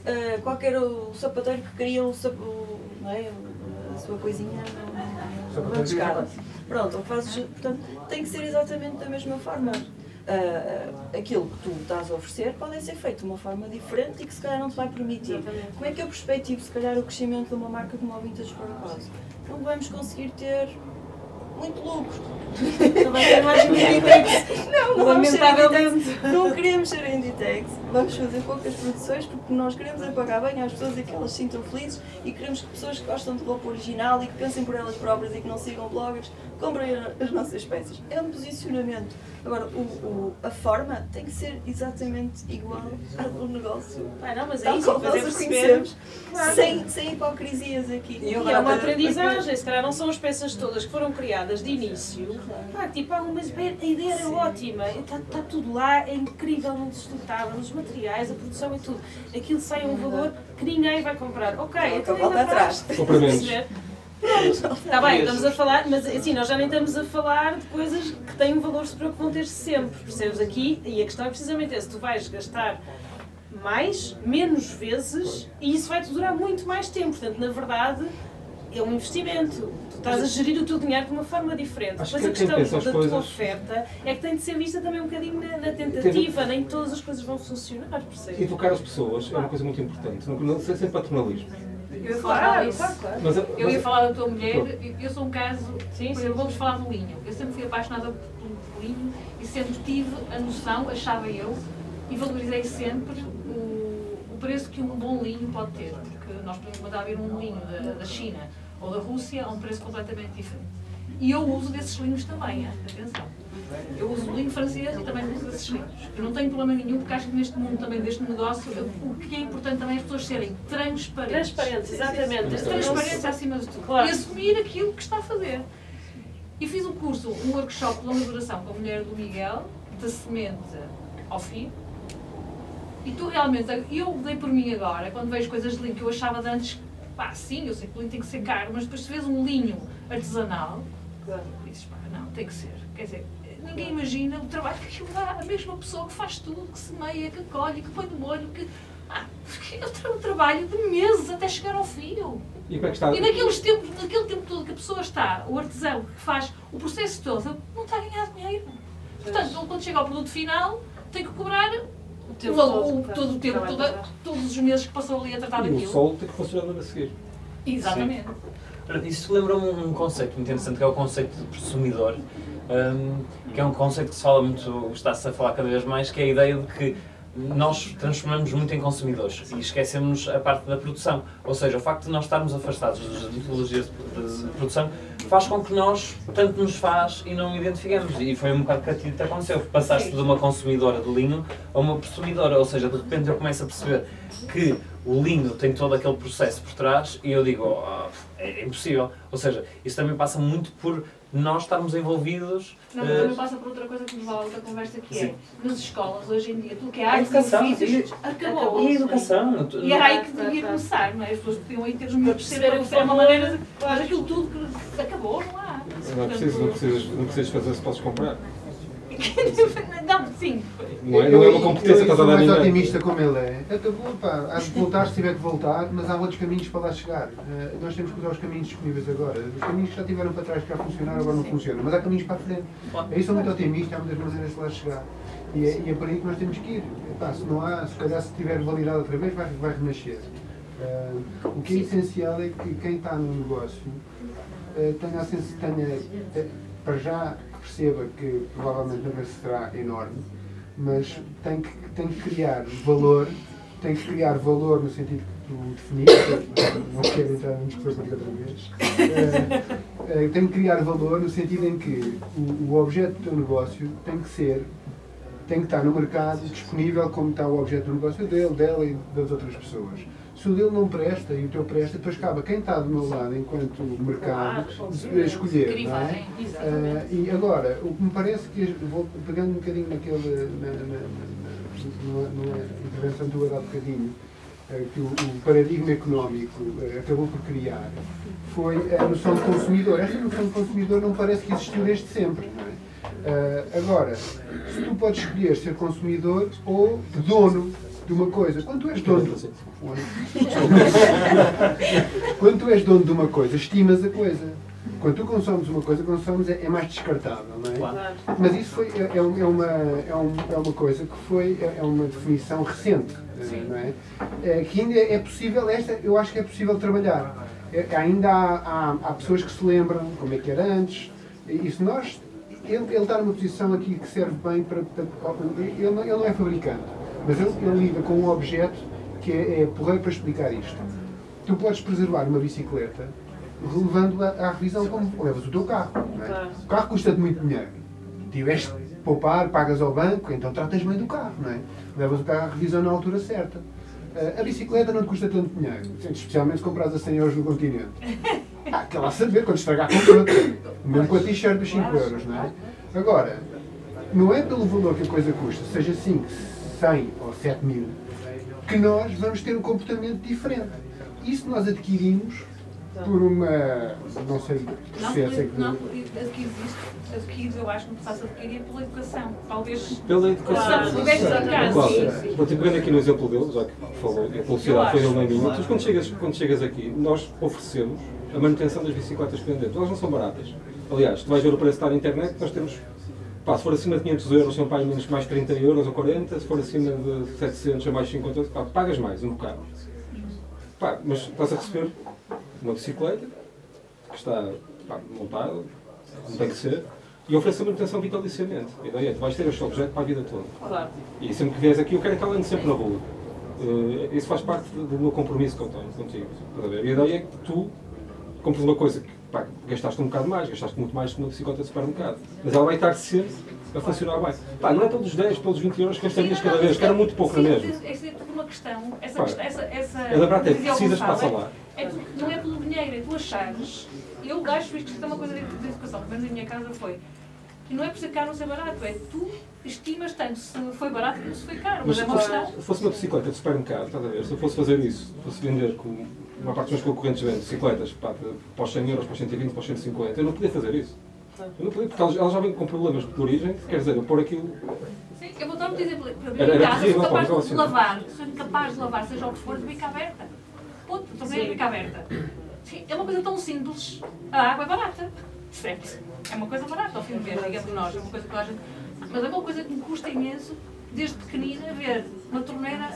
S5: eh, qualquer o sapateiro que cria o, sap- o- não é? a sua coisinha numa escada.
S8: cria.
S5: Pronto, fazes, portanto, tem que ser exatamente da mesma forma. Ah, aquilo que tu estás a oferecer pode ser feito de uma forma diferente e que se calhar não te vai permitir. Como é que eu perspectivo, se calhar, o crescimento de uma marca como a Vintage for Cause? Não vamos conseguir ter muito lucro.
S3: Não vai ter mais Inditex.
S5: Não, não
S3: Lamentavelmente.
S5: Inditex. Não queremos ser Inditex. Vamos fazer poucas produções porque nós queremos é pagar bem às pessoas e que elas se sintam felizes e queremos que pessoas que gostam de roupa original e que pensem por elas próprias e que não sigam bloggers comprem as nossas peças. É um posicionamento. Agora, o, o- a forma tem que ser exatamente igual ao do negócio.
S3: Ah, não, mas é
S5: Tal
S3: isso,
S5: como
S3: é
S5: nós os conhecemos.
S3: Claro.
S5: Sem, sem hipocrisias aqui.
S9: E
S3: E é uma aprendizagem, se calhar não são as peças todas que foram criadas de início. Ah, tipo, ah, mas bem, a ideia era ótima, está tá tudo lá, é incrivelmente sustentável, os materiais, a produção e tudo. Aquilo sai a um valor que ninguém vai comprar. Ok, então
S5: volta
S3: ainda
S5: atrás.
S3: atrás. Pronto, está bem, estamos a falar, mas assim, nós já nem estamos a falar de coisas que têm um valor superior que vão ter sempre, percebes aqui? E a questão é precisamente essa, tu vais gastar mais, menos vezes e isso vai-te durar muito mais tempo. Portanto, na verdade, é um investimento. Tu estás a gerir o teu dinheiro de uma forma diferente.
S1: Acho
S3: Depois
S1: que
S3: a questão da tua
S1: coisas-
S3: oferta é que tem de ser vista também um bocadinho na, na tentativa, nem todas as coisas vão funcionar, percebes?
S1: Educar as pessoas é uma coisa muito importante, não, não ser sem paternalismo.
S6: Eu ia falar
S3: Claro,
S6: disso.
S3: claro, claro.
S1: Mas,
S6: Eu ia falar da tua mulher, eu- sou um caso,
S3: Sim,
S6: por
S3: sim.
S6: exemplo, vamos falar do linho. Eu sempre fui apaixonada por por linho e sempre tive a noção, achava eu, e valorizei sempre o, o preço que um bom linho pode ter. Porque nós podemos mandar vir um linho da, da China ou da Rússia a um preço completamente diferente. E eu uso desses linhos também, atenção. Eu uso o linho francês e também uso desses linhos. Eu não tenho problema nenhum, porque acho que neste mundo também deste negócio, o que é importante também é as pessoas serem transparentes.
S3: Transparentes, exatamente.
S6: Transparência acima de tudo.
S3: Claro.
S6: E assumir aquilo que está a fazer. E fiz um curso, um workshop de longa duração com a mulher do Miguel, da semente ao fim. E tu realmente, eu dei por mim agora, quando vejo coisas de linho que eu achava de antes, pá, sim, eu sei que o linho tem que ser caro, mas depois se vês um linho artesanal, dizes, pá, não, tem que ser. Quer dizer, ninguém imagina o trabalho que aquilo dá. A mesma pessoa que faz tudo, que semeia, que colhe, que põe no molho, que. Ah, é um tra- trabalho de meses até chegar ao fio.
S1: E como é que está?
S6: E naqueles tempos, naquele tempo todo que a pessoa está, o artesão que faz o processo todo, não está a ganhar dinheiro. Portanto, quando chega ao produto final, tem que cobrar
S3: O tempo
S6: o- o-
S3: todo,
S6: todo o tempo,
S3: trabalho
S6: toda- todos os meses que passou ali a tratar
S1: E o
S6: daquilo.
S1: sol tem que funcionar no a seguir.
S6: Exatamente.
S4: Isso lembra-me um conceito muito interessante que é o conceito de presumidor, hum, que é um conceito que se fala muito, está-se a falar cada vez mais, que é a ideia de que nós transformamos muito em consumidores e esquecemos a parte da produção. Ou seja, o facto de nós estarmos afastados das metodologias de, produção faz com que nós tanto nos faz e não identificamos. E foi um bocado que a ti te aconteceu. Passaste de uma consumidora de linho a uma presumidora. Ou seja, de repente eu começo a perceber que o linho tem todo aquele processo por trás e eu digo, "Ah, é impossível. Ou seja, isso também passa muito por nós estarmos envolvidos.
S6: Não,
S4: eh,
S6: mas também passa por outra coisa que nos vale a outra conversa que
S4: Sim.
S6: é, nas escolas, hoje em dia, tudo que é arte e
S4: educação,
S6: ofícios,
S4: e-
S6: acabou.
S4: e a educação. tu-
S6: E era aí que
S3: Tá,
S6: devia
S3: tá.
S6: começar, não é? As pessoas podiam aí ter os miúdos
S3: perceberem
S6: perceber uma maneira de... Mas aquilo tudo que acabou, não há.
S1: Não, precisas, não, precisas, não precisas fazer se podes comprar.
S6: Não, sim.
S1: Não é, não é uma competência
S8: eu,
S1: que
S8: eu
S1: estás a
S8: sou
S1: dar
S8: mais otimista como ele é. Eu estou, pá, há de voltar se tiver que voltar, mas há outros caminhos para lá chegar. Eh, nós temos que usar os caminhos disponíveis agora. Os caminhos que já tiveram para trás que já funcionaram, agora não funcionam. Mas há caminhos para a frente. Aí sou muito otimista, há muitas maneiras de lá chegar. E é, e é por aí que nós temos que ir. Epá, se não há, se calhar se tiver validado outra vez, vai, vai renascer. Eh, o que é essencial é que quem está no negócio eh, tenha, tenha eh, para já perceba que provavelmente nunca será enorme, mas tem que, tem que criar valor, tem que criar valor no sentido que tu definiste, não quero entrar em discussão outra vez, Eh, eh, tem que criar valor no sentido em que o, o objeto do teu negócio tem que ser, tem que estar no mercado disponível como está o objeto do negócio dele, dela e das outras pessoas. Se o dele não presta e o teu presta, depois acaba quem está do meu lado enquanto mercado
S3: Claro,
S8: escolher. Não é? Ah, e agora, o que me parece que, vou pegando um bocadinho naquele, na, na, na, na, numa intervenção tua de há bocadinho, ah, que o, o paradigma económico ah, acabou por criar, foi a noção de consumidor. Esta noção de consumidor não parece que existiu desde sempre. É? Ah, agora, se tu podes escolher ser consumidor ou dono de uma coisa, quando tu és dono de... Quando tu és dono de uma coisa, estimas a coisa. Quando tu consomes uma coisa, consomes é, é mais descartável, não é?
S3: Claro.
S8: Mas isso foi, é, é é uma, é, um- é uma coisa que foi, é, é uma definição recente, eh, não é? É, Que ainda é possível, esta eu acho que é possível trabalhar. É, ainda há, há, há pessoas que se lembram como é que era antes, e se nós, ele, ele está numa posição aqui que serve bem para, para- ele, ele não é fabricante, mas ele, ele lida com um objeto que é, é porreiro para explicar isto. Tu podes preservar uma bicicleta levando-a à revisão como levas o teu carro. é? O carro custa-te muito dinheiro. Tiveste de poupar, pagas ao banco, então tratas bem do carro, não é? Levas o carro à revisão na altura certa. Ah, a bicicleta não te custa tanto dinheiro, especialmente se compras a 100 euros no continente. Ah, quer lá saber, quando estragar com outra. Mesmo com a t-shirt dos 5 euros, não é? Agora, não é pelo valor que a coisa custa, seja 5, 100 ou 7 mil, que nós vamos ter um comportamento diferente. Isso nós adquirimos por uma, não sei,
S6: Não,
S8: processo é que...
S6: não adquires, eu acho que começaste a adquirir pela educação. Talvez.
S1: Pela educação.
S6: Se
S1: vou te pegando aqui no exemplo dele, já que falou, a publicidade foi ele nem minha. Tu, quando chegas, quando chegas aqui, nós oferecemos a manutenção das bicicletas pendentes. Elas não são baratas. Aliás, tu vais ver o preço que está na internet, nós temos. Pá, se for acima de 500 euros, são para menos mais 30 euros ou 40. Se for acima de 700, são mais 50. Pá, pagas mais um bocado. Pá, mas estás a receber uma bicicleta que está pá, montada, como tem que ser, e oferece a manutenção vitaliciamente. A ideia é que vais ter este objeto para a vida toda.
S3: Claro.
S1: E sempre que vieres aqui, eu quero que ela ande sempre na rua. Eh, isso faz parte do meu compromisso que eu tenho contigo. E a ideia é que tu compres uma coisa que pá, gastaste um bocado mais, gastaste muito mais que uma bicicleta de supermercado. Mas ela vai estar sempre a funcionar bem. Pá, não é pelos 10, pelos 20 euros que gastarias cada vez, que era muito pouco, não é mesmo?
S6: Essa é tudo uma questão. Essa,
S1: Pá,
S6: essa, essa
S1: é
S6: dizia o
S1: precisas,
S6: Gonçalo,
S1: passa
S6: é-
S1: lá.
S6: É, não é pelo dinheiro, é tu achares. Eu acho isto é uma coisa de, de educação, pelo menos na minha casa foi. Que não é por ser caro ou ser barato, é tu estimas tanto se foi barato como se foi caro. Mas,
S1: Mas
S6: é uma questão.
S1: se fosse uma bicicleta de supermercado, estás a ver? Se eu fosse fazer isso, fosse vender com uma parte dos meus concorrentes vende bicicletas pá, para os 100 euros, para os 120, para os 150, eu não podia fazer isso. Eu não podia, porque elas, elas já vêm com problemas de origem, quer dizer, eu pôr aquilo.
S6: Sim, eu vou dar um exemplo. Para mim,
S1: Era-
S6: em
S1: era
S6: casa, sou capaz de lavar, sou capaz de lavar, seja o que for, de bica aberta. Ponto, torneio de bica aberta. Sim, é uma coisa tão simples. A água é barata. Certo? É uma coisa barata, ao fim de mês, digamos nós. É uma coisa que a gente... Mas é uma coisa que me custa imenso, desde pequenina, ver uma torneira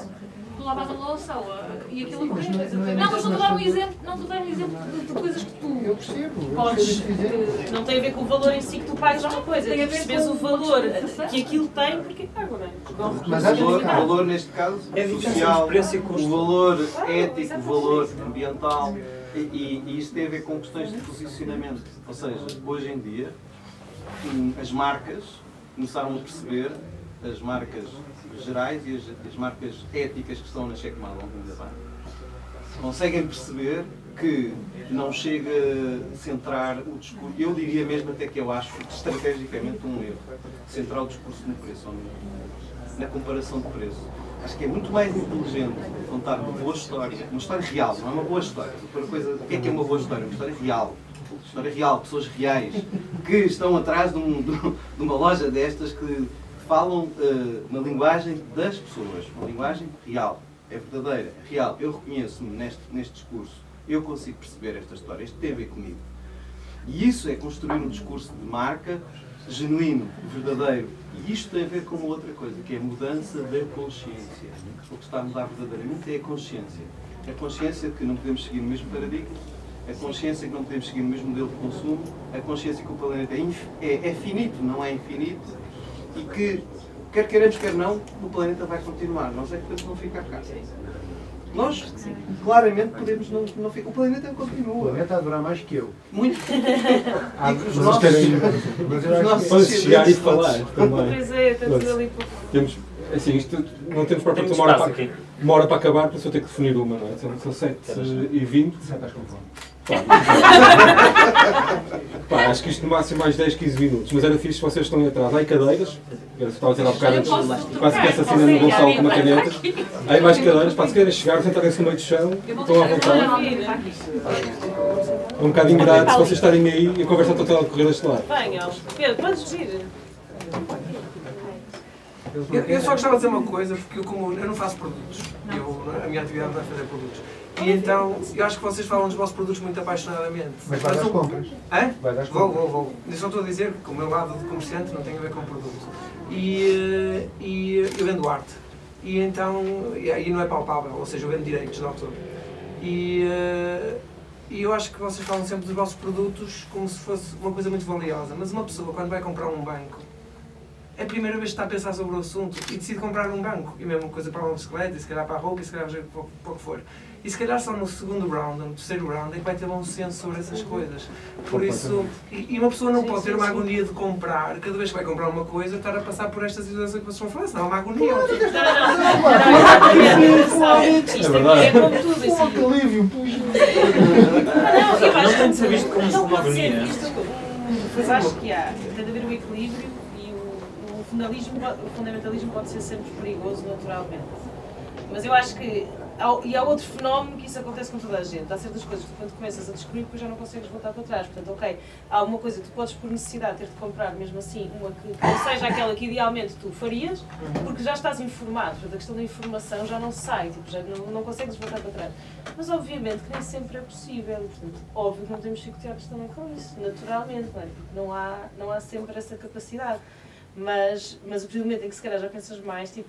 S6: tu lavas a louça ou, a- e aquilo
S8: não é- não é
S6: Não, mas estou a dar um exemplo, não estou a dar um exemplo de, de coisas que tu
S8: Eu percebo. eu
S3: Podes,
S8: exemplo.
S3: eh, não tem a ver com o valor em si que tu pagas uma coisa,
S6: Tem a
S3: é
S6: ver com
S3: o valor que aquilo tem, porque pago, não é?
S8: Mas
S7: O valor,
S8: que-
S7: o valor neste caso,
S4: É
S7: social,
S4: entre preço e custo.
S7: o valor ético, o valor ambiental, e, e, e isto tem a ver com questões de posicionamento. Ou seja, hoje em dia, hum, as marcas começaram a perceber, as marcas gerais e as, as marcas éticas que estão na checkmate ao longo da banda, conseguem perceber que não chega a centrar o discurso, eu diria mesmo até que eu acho estrategicamente um erro, centrar o discurso no preço, na comparação de preço. Acho que é muito mais inteligente contar uma boa história, uma história real, não é uma boa história. Uma coisa, o que é que é uma boa história? Uma história real. Uma história real, pessoas reais, que estão atrás de, um- de uma loja destas que falam eh, na linguagem das pessoas, uma linguagem real, é verdadeira, é real. Eu reconheço-me neste, neste discurso, eu consigo perceber esta história, isto tem a ver comigo. E isso é construir um discurso de marca genuíno, verdadeiro. E isto tem a ver com uma outra coisa, que é a mudança da consciência. O que está a mudar verdadeiramente é a consciência. A consciência que não podemos seguir o mesmo paradigma, a consciência que não podemos seguir o mesmo modelo de consumo, a consciência que o planeta é, é, é finito, não é infinito, e que, quer queiramos, quer não, o planeta vai continuar. Nós é que podemos não ficar cá. Nós, claramente, podemos não, não ficar. O planeta
S8: O
S7: continua.
S8: planeta a durar mais que eu.
S7: Muito.
S8: Ah,
S7: E que os
S8: mas
S7: nossos- os nossos
S1: chegar e falar também.
S3: Pois é, estamos ali por...
S1: Temos, assim, isto não temos propriamente
S4: Temos
S1: uma hora,
S4: espaço
S1: para, uma hora para acabar, por isso eu tenho que definir uma, não é? São, são 7 e 20.
S8: Já estás com fome.
S1: Pá, acho que isto no máximo mais 10, 15 minutos, mas era fixe se vocês estão aí atrás. Há aí cadeiras, era estava a dizer há bocado
S6: Eu
S1: antes, quase que
S6: tocar,
S1: assassina no Gonçalo com uma caneta. Há aí mais cadeiras, pá, se querem chegar, sentarem-se no meio do chão,
S6: Eu
S1: estão à
S6: eu
S1: vontade. É um bocado ingrato se vocês estarem aí e a conversa está toda a decorrer deste lado.
S3: Venham, Pedro, podes vir.
S10: Eu, eu só gostava de dizer uma coisa, porque eu, como eu não faço produtos, eu, a minha atividade não é fazer produtos. E então, eu acho que vocês falam dos vossos produtos muito apaixonadamente.
S8: Mas vais às compras.
S10: Hã?
S8: Vais às
S10: Vou,
S8: compras.
S10: vou, vou. Eu só estou a dizer que o meu lado de comerciante não tem a ver com produto. E, e eu vendo arte. E então, e aí não é palpável, ou seja, eu vendo direitos de autor. E, eh, e eu acho que vocês falam sempre dos vossos produtos como se fosse uma coisa muito valiosa. Mas uma pessoa, quando vai comprar um banco, é a primeira vez que está a pensar sobre o assunto e decide comprar um banco. E mesma coisa para uma bicicleta, e se calhar para a roupa, e se calhar para o que for. E se calhar só no segundo round, no terceiro round, é que vai ter bom senso sobre essas coisas. Por isso, e e uma pessoa não
S3: Sim,
S10: pode ter uma
S3: sim.
S10: agonia de comprar, cada vez que vai comprar uma coisa, estar a passar por estas situações que vocês estão a falar, senão é uma agonia.
S3: Isto
S1: É verdade.
S3: é como tudo,
S8: Um
S3: assim.
S8: alívio, puxa.
S3: Não,
S4: tem de ser
S3: que
S4: visto como
S3: não
S4: uma agonia.
S3: visto como- Mas acho que há, tem de haver o equilíbrio e o fundamentalismo pode ser sempre perigoso naturalmente. Mas eu acho que. E há outro fenómeno que isso acontece com toda a gente. Há certas coisas que quando começas a descobrir, depois já não consegues voltar para trás. Portanto, ok, há uma coisa que tu podes por necessidade ter de comprar, mesmo assim, uma que não seja aquela que idealmente tu farias, porque já estás informado. Portanto, a questão da informação já não sai, tipo, já não, não consegues voltar para trás. Mas obviamente que nem sempre é possível. Portanto, óbvio que não temos chicoteados também com isso, naturalmente, não é? Porque não há, não há sempre essa capacidade. Mas, mas do momento em que se calhar já pensas mais, tipo,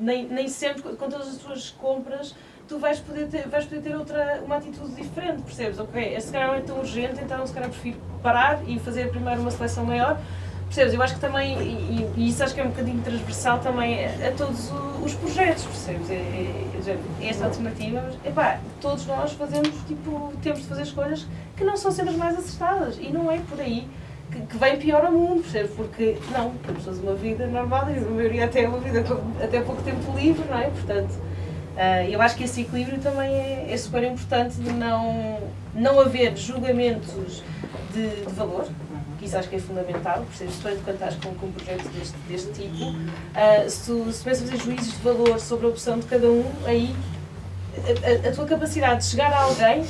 S3: nem, nem sempre, com todas as tuas compras, tu vais poder ter, vais poder ter outra, uma atitude diferente, percebes? Ok, este se calhar não é tão urgente, então se calhar prefiro parar e fazer primeiro uma seleção maior. Percebes? Eu acho que também, e, e isso acho que é um bocadinho transversal também a, a todos os projetos, percebes? É, é, quer dizer, esta alternativa, mas, epá, todos nós fazemos, tipo, temos de fazer escolhas que não são sempre as mais acertadas e não é por aí que, que vem pior ao mundo, percebes? Porque, não, temos todos uma vida normal e a maioria até uma vida até pouco tempo livre, não é? Portanto, ah, eu acho que esse equilíbrio também é, é super importante de não, não haver julgamentos de, de valor, que isso acho que é fundamental, percebes? Quando quando estás com, com um projeto deste, deste tipo, ah, se tu começas a fazer juízos de valor sobre a opção de cada um, aí a, a- tua capacidade de chegar a alguém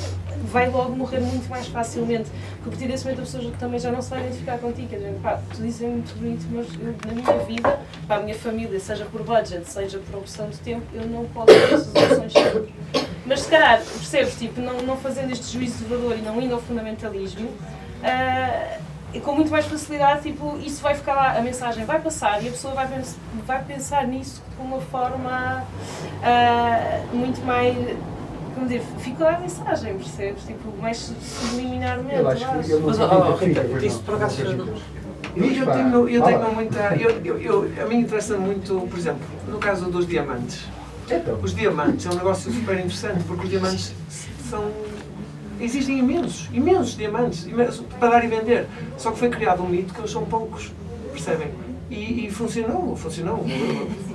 S3: vai logo morrer muito mais facilmente. Porque a partir desse momento a pessoa também já não se vai identificar contigo. Quer dizer, pá, tu dizes muito bonito, mas eu, na minha vida, para a minha família, seja por budget, seja por opção de tempo, eu não coloco essas opções. Mas se calhar, percebes, tipo, não, não fazendo este juízo de valor e não indo ao fundamentalismo, e com muito mais facilidade, tipo, isso vai ficar lá, a mensagem vai passar e a pessoa vai, pens- vai pensar nisso de uma forma ah, muito mais. Como dizer, fica lá a mensagem, percebes? Tipo, mais subliminarmente.
S8: Eu acho que ele não
S4: Mas, oh, Rita, isso por acaso.
S10: Eu, eu tenho, eu tenho muita. Eu, eu, eu- a mim interessa muito, por exemplo, no caso dos diamantes.
S8: Então,
S10: Os diamantes é um negócio super interessante porque os diamantes são. Existem imensos, imensos diamantes imensos, para dar e vender. Só que foi criado um mito que eles são poucos, percebem? E, e funcionou, funcionou.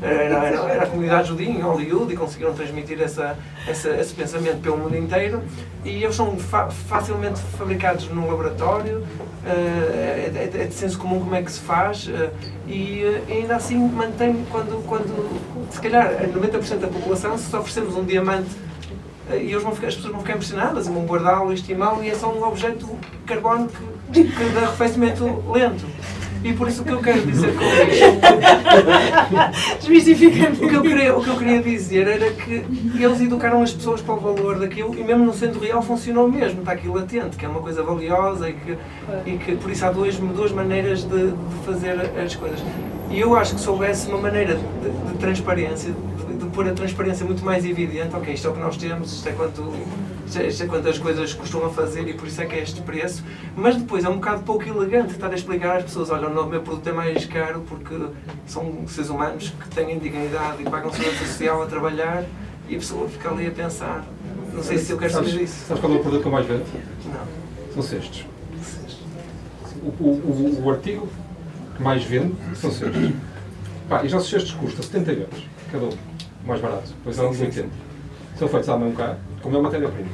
S10: Era, era, era a comunidade judia em Hollywood e conseguiram transmitir essa, essa, esse pensamento pelo mundo inteiro. E eles são fa- facilmente fabricados num laboratório, eh, é, é- é de senso comum como é que se faz, eh, e eh, ainda assim mantém, quando, quando se calhar 90% da população, se oferecemos um diamante e eles vão ficar, as pessoas vão ficar impressionadas, vão guardá-lo, estimá-lo e é só um objeto de carbono que, que dá arrefecimento lento. E por isso o que eu quero dizer com isto
S3: Desmistificando.
S10: o que, eu queria, o que eu queria dizer era que eles educaram as pessoas para o valor daquilo e mesmo não sendo real funcionou mesmo, está aqui latente, que é uma coisa valiosa e que, e que por isso há duas, duas maneiras de, de fazer as coisas. E eu acho que se houvesse uma maneira de, de transparência, pôr a transparência muito mais evidente, ok, isto é o que nós temos, isto é quanto, isto é, isto é quantas coisas costumam fazer e por isso é que é este preço, mas depois é um bocado pouco elegante estar a explicar às pessoas, olha, o meu produto é mais caro porque são seres humanos que têm dignidade e pagam segurança social a trabalhar e a pessoa fica ali a pensar, não sei se eu quero saber disso.
S1: sabes qual é o produto que eu mais vendo?
S10: Não.
S1: São cestos. O, o, o, artigo que mais vende são cestos. Pá, e os cestos custam 70 euros, cada um. Mais barato. Há uns
S10: Sim,
S1: 80. São feitos à mão cá, como é matéria-prima.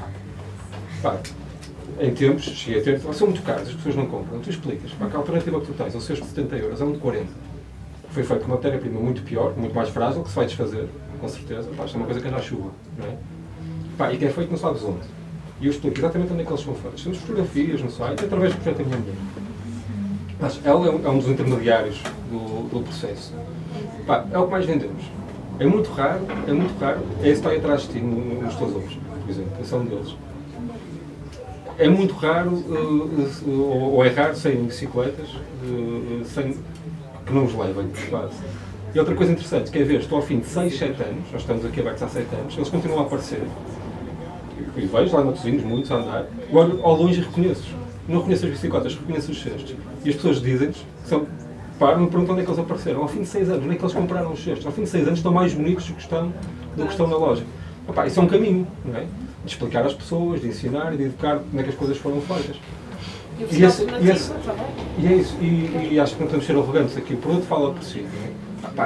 S1: Pá, em tempos, cheguei a ter, são muito caros, as pessoas não compram. Tu explicas, pá, que a alternativa que tu tens, um cesto de 70 euros, é um de 40. Foi feito com matéria-prima muito pior, muito mais frágil, que se vai desfazer, com certeza. Pá, isto é uma coisa que anda à chuva, não é? Pá, e que é feito não sabes onde. E eu explico exatamente onde é que eles são feitos. Temos fotografias no site, através do projeto Minha Mulher. Mas ela é um, é um dos intermediários do, do processo. Pá, é o que mais vendemos. É muito raro, é muito raro. É está aí atrás de ti, no- no- nos teus ovos, por exemplo. Um deles. É muito raro, eh, eh, ou, é raro, saírem bicicletas eh, sem, que não os levem, quase. E outra coisa interessante, que é ver, estou ao fim de 6, 7 anos, nós estamos aqui abertos há 7 anos, eles continuam a aparecer. E vejo lá cozinha, muitos a andar, olho ao longe e reconheço-os. Não reconheço as bicicletas, reconheço os cestos. E as pessoas dizem-nos, que são, param e perguntam onde é que eles apareceram. Ao fim de 6 anos, onde é que eles compraram os cestos? Ao fim de 6 anos estão mais bonitos do que estão, do que estão na loja. Opa, isso é um caminho, não é? De explicar às pessoas, de ensinar e de educar como é que as coisas foram feitas.
S3: E
S1: esse- e esse-. E é isso, e, e acho que não temos de ser arrogantes aqui. O produto fala por si. É?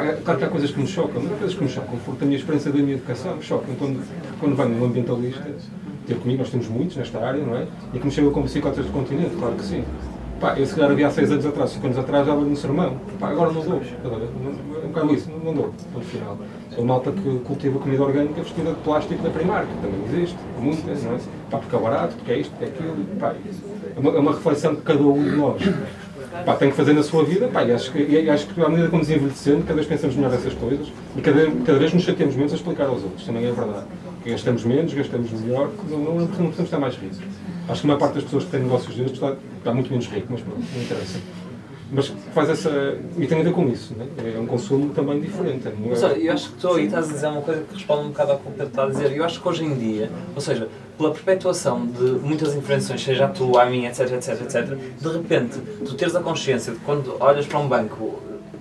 S1: É claro que há coisas que me chocam, mas há coisas que me chocam, porque a minha experiência da minha educação me choca. Quando, quando venho um ambientalista ter comigo, nós temos muitos nesta área, não é? E que me chega com bicicletas do continente, claro que sim. Pá, eu se calhar havia há 6 anos atrás, 5 anos atrás, já no sermão. Pá, agora não dou. É um bocado isso, não, dou, no final. A malta que cultiva comida orgânica vestida de plástico da Primark, também existe, muita, não é? Pá, porque é barato, porque é isto, porque é aquilo. Pá, é uma, é uma reflexão de cada um de nós. Pá, tem que fazer na sua vida, pá, e acho que, e acho que à medida que vamos envelhecendo, cada vez pensamos melhor nessas coisas e cada, cada vez nos chateamos menos a explicar aos outros, também é verdade. Gastamos menos, gastamos melhor, não, não, não precisamos estar mais ricos. Acho que a maior parte das pessoas que têm negócios destes está, está muito menos rico, mas pronto, não interessa. Mas faz essa. E tem a ver com isso, né? é um consumo também diferente. Não é?
S4: Olha, eu acho que tu aí estás a dizer uma coisa que responde um bocado ao que o Pedro está a dizer. Eu acho que hoje em dia, ou seja, pela perpetuação de muitas intervenções, seja a tua, a minha, etc, etc, etc, de repente tu teres a consciência de quando olhas para um banco,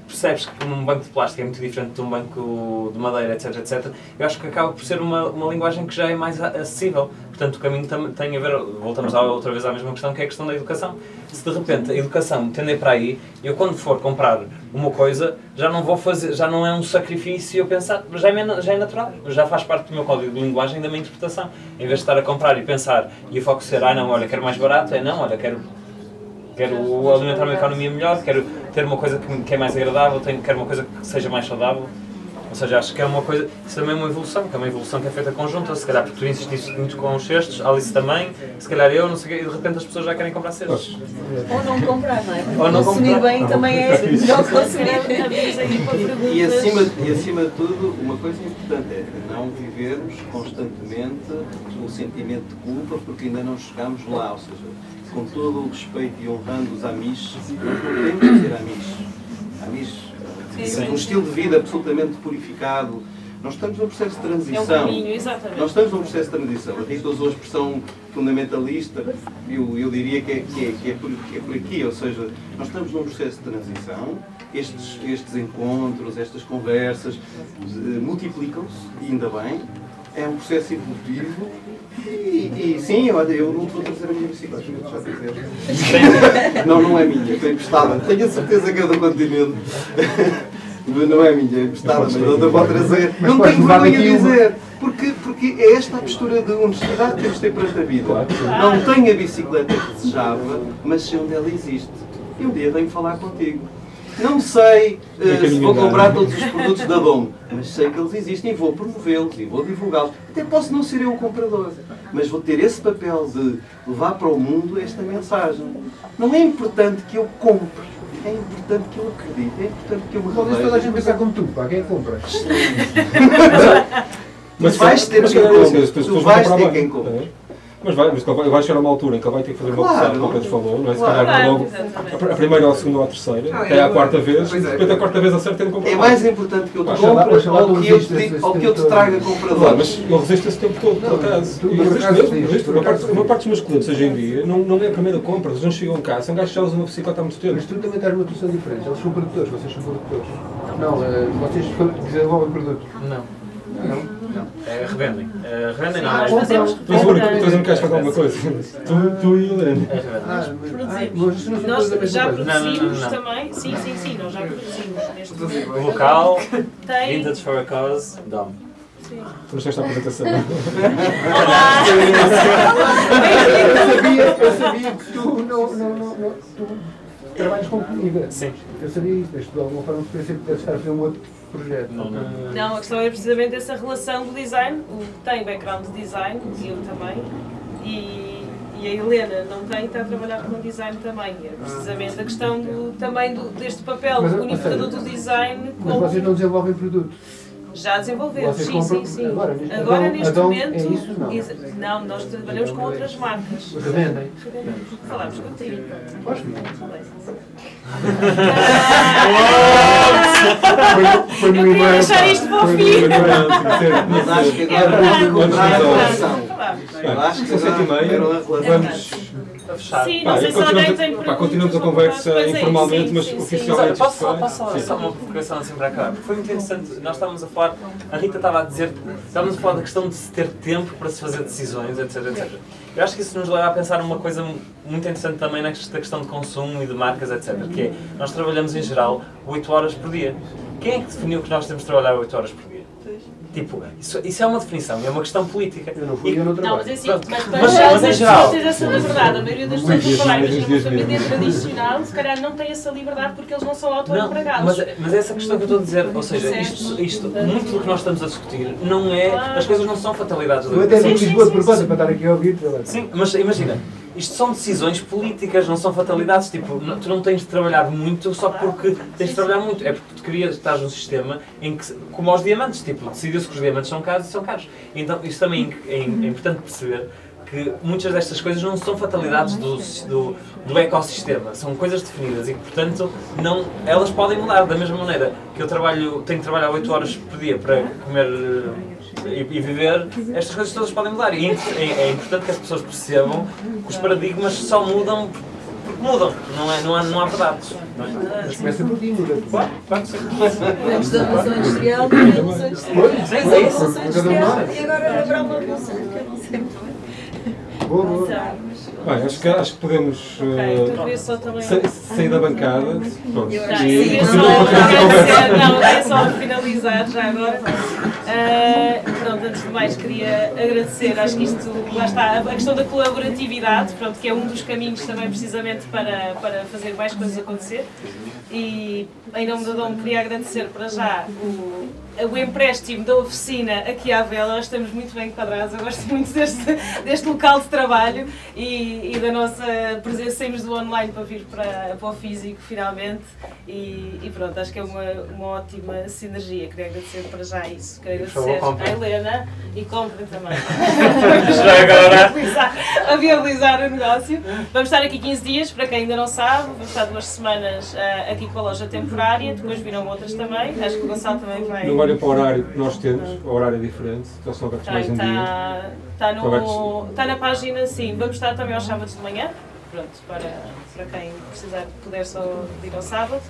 S4: percebes que um banco de plástico é muito diferente de um banco de madeira, etc, etc, eu acho que acaba por ser uma, uma linguagem que já é mais acessível. Portanto, o caminho tam- tem a ver, voltamos à- outra vez à mesma questão, que é a questão da educação. Se de repente a educação tender para aí, eu quando for comprar uma coisa, já não vou fazer, já não é um sacrifício eu pensar, já é, já é natural, já faz parte do meu código de linguagem e da minha interpretação. Em vez de estar a comprar e pensar e o foco ser, ah não, olha, quero mais barato, é não, olha, quero quero alimentar uma economia melhor, quero ter uma coisa que, que é mais agradável, tenho, quero uma coisa que seja mais saudável. Ou seja, acho que é uma coisa, isso também é uma evolução, que é uma evolução que é feita conjunta, se calhar porque tu insististe muito com os cestos, Alice também, se calhar eu, não sei e de repente as pessoas já querem comprar cestos.
S5: Ou não comprar, não é? Porque
S4: Ou não
S5: consumir
S4: comprar.
S5: bem também é não consumir.
S7: E acima, e acima de tudo, uma coisa importante é não vivermos constantemente o sentimento de culpa porque ainda não chegamos lá. Ou seja, com todo o respeito e honrando os amis, nós não podemos ser amis. Amis,
S4: Sim.
S7: um estilo de vida absolutamente purificado. Nós estamos num processo de
S3: É um
S7: transição.
S3: caminho, exatamente.
S7: Nós estamos num processo de transição. A Rita usou a expressão fundamentalista, eu, eu diria que é, que, é, que, é por, que é por aqui, ou seja, nós estamos num processo de transição, estes, estes encontros, estas conversas eh, multiplicam-se, e ainda bem, é um processo evolutivo. E, e sim, olha, eu não vou trazer a minha bicicleta, já dizer. Não, não é minha, foi emprestada. Tenho a certeza que é do continente. Não é minha, é emprestada, mas eu não vou trazer.
S8: Mas
S7: Não tenho vergonha de dizer. Porque, porque é esta a postura de honestidade que temos de ter perante a vida. Não tenho a bicicleta que desejava, mas sei onde ela existe. E um dia venho falar contigo. Não sei
S1: É
S7: se vou comprar todos os produtos da Dom, mas sei que eles existem e vou promovê-los e vou divulgá-los. Até posso não ser eu o comprador, mas vou ter esse papel de levar para o mundo esta mensagem. Não é importante que eu compre, é importante que eu acredite, é importante que eu me
S8: Talvez toda a gente pensar como tu, pá, quem é compra?
S7: Mas vais ter
S1: mas
S7: quem
S1: é
S7: compra.
S1: as pessoas
S7: Tu
S1: vão
S7: vais ter quem compra.
S1: É. Mas vai, mas vai, vai chegar a uma altura em que ele vai ter que fazer uma
S7: Claro.
S1: opção, como o Pedro falou, não é? Se
S7: Claro.
S1: calhar
S3: Claro,
S1: logo
S3: exatamente.
S1: a primeira, ou a segunda ou a terceira,
S10: Ah,
S1: até
S10: é,
S1: à quarta vez,
S10: pois é.
S1: depois a quarta vez acerta e não compra
S7: É mais importante que eu te compre ou que eu te, ou que eu te traga
S8: todo.
S7: comprador.
S1: Claro, mas ele resiste esse tempo todo, por acaso. E resiste mesmo, Uma parte, uma parte dos meus clientes hoje em dia não, não é a primeira compra, eles não chegam cá, são gajos que já usam uma bicicleta há muito tempo.
S8: Mas tu também estás numa posição diferente. Eles são produtores, vocês são produtores. Não, eh, vocês desenvolvem produto.
S4: Não.
S8: Não?
S4: É, revendem. É, revendem não,
S3: nós fazemos
S1: Tu és o único, que queres fazer alguma coisa. Tu, tu e o Helena.
S4: é.
S8: Ah, ah,
S3: Produzimos.
S8: são
S3: Nós já
S8: coisa.
S4: Não, não,
S3: produzimos
S4: não, não.
S3: também, sim, sim, sim, nós já produzimos.
S4: O local,
S3: Tem.
S4: Vintage for a Cause, Dom.
S3: Sim.
S1: Tu nos tens a apresentação.
S8: Eu sabia, eu sabia que tu não, não, não, não tu trabalhas com comida.
S4: Sim.
S8: Eu sabia isso, mas tu de alguma forma podia sempre estar a fazer um outro projeto.
S4: Não, não.
S3: Não, a questão é precisamente essa relação do design. O tem background de design, e eu também. E, e a Helena não tem, está a trabalhar com design também. É precisamente a questão do, também do, deste papel
S8: Mas,
S3: unificador
S8: ou seja,
S3: do design
S8: Mas
S3: com.
S8: vocês não desenvolvem produto.
S3: Já desenvolvemos,
S8: Vocês
S3: sim, sim, sim.
S8: agora, neste-
S3: Agora, neste momento.
S8: é isso? Não.
S3: exa- não, nós trabalhamos com outras marcas.
S8: Revendem.
S3: Falámos contigo. Sim, sim.
S8: Foi, no
S3: Eu queria
S8: e-mail.
S3: deixar isto para o fim.
S7: Mas acho que agora vamos encontrar a relação. Eu acho que
S1: São sete e
S7: agora
S1: meia. Vamos.
S4: A fechar.
S3: Sim,
S1: Pá,
S3: não sei se alguém
S1: continuamos,
S3: tem
S1: pá,
S3: perguntas.
S1: continuamos a conversa
S3: é,
S1: informalmente,
S3: sim,
S1: mas
S3: sim, sim.
S4: Mas
S1: oficialmente.
S4: posso só, uma provocação assim para cá? Foi muito interessante, nós estávamos a falar, a Rita estava a dizer, estávamos a falar da questão de se ter tempo para se fazer decisões, etc, etc. Eu acho que isso nos leva a pensar uma coisa muito interessante também nesta questão de consumo e de marcas, etc. Que é, nós trabalhamos em geral 8 horas por dia. Quem é que definiu que nós temos de trabalhar 8 horas por dia? Tipo, isso, isso é uma definição, é uma questão política.
S8: Eu não fui,
S4: E-
S8: eu não
S3: Não,
S8: trabalho.
S3: mas é assim,
S4: Pronto.
S3: mas para
S4: Mas- mas em
S3: as
S4: geral.
S3: pessoas têm essa liberdade. A maioria das pessoas que exemplo,
S1: dias
S3: família tradicional, se calhar não têm essa liberdade porque eles não são
S4: Não,
S3: auto-empregados.
S4: mas, mas é essa questão que eu estou a dizer, ou seja, isto, isto, muito do que nós estamos a discutir não é, as coisas não são fatalidades da
S8: Eu até
S4: vida.
S8: vim de propósito para estar aqui a ouvir.
S4: Sim, mas imagina, isto são decisões políticas, não são fatalidades. Tipo, não- tu não tens de trabalhar muito só porque tens de trabalhar muito. É porque tu querias estar num sistema em que, como aos diamantes, tipo, decidiu-se que os diamantes são caros e são caros. Então, isso também é, é importante perceber que muitas destas coisas não são fatalidades do, do, do ecossistema, são coisas definidas e que, portanto, não, elas podem mudar. Da mesma maneira que eu trabalho, tenho que trabalhar 8 horas por dia para comer eh, e, e viver, estas coisas todas podem mudar. E é, é- é importante que as pessoas percebam que os paradigmas só mudam porque mudam, não, é, não, há, não há verdades. Não é?
S8: Mas começa por ti, muda.
S4: Claro, claro que sim.
S5: Antes da Revolução Industrial, da Revolução Industrial.
S8: Pois,
S5: e agora haverá uma revolução que eu não sei muito bem.
S8: Boa, boa.
S1: Bem, acho que, acho que podemos sa- sair da bancada. Pronto.
S5: Acho
S3: eu
S1: E continuamos a conversa.
S3: não, queria só finalizar já agora. Ah, pronto, antes de mais queria agradecer, acho que isto, lá está, a questão da colaboratividade, pronto, que é um dos caminhos também precisamente para, para fazer mais coisas acontecer. E em nome da Dom queria agradecer para já o, o empréstimo da oficina aqui à Vela, estamos muito bem enquadrados, eu gosto muito deste, deste local de trabalho e, e da nossa presença, saímos do online para vir para, para o físico finalmente e, e pronto, acho que é uma, uma ótima sinergia, queria agradecer para já isso, queria agradecer à Helena e comprem também.
S9: Já agora.
S3: a, viabilizar, a viabilizar o negócio. Vamos estar aqui 15 dias, para quem ainda não sabe, vamos estar duas semanas uh, aqui com a loja temporária, depois virão outras também, acho que o Gonçalo também vai.
S1: Não olha para o horário que nós temos, o horário é diferente, então são abertos mais um dia.
S3: Está, no, está na página, sim. Vamos estar também aos sábados de manhã, pronto, para, para quem precisar, puder só vir ao sábado.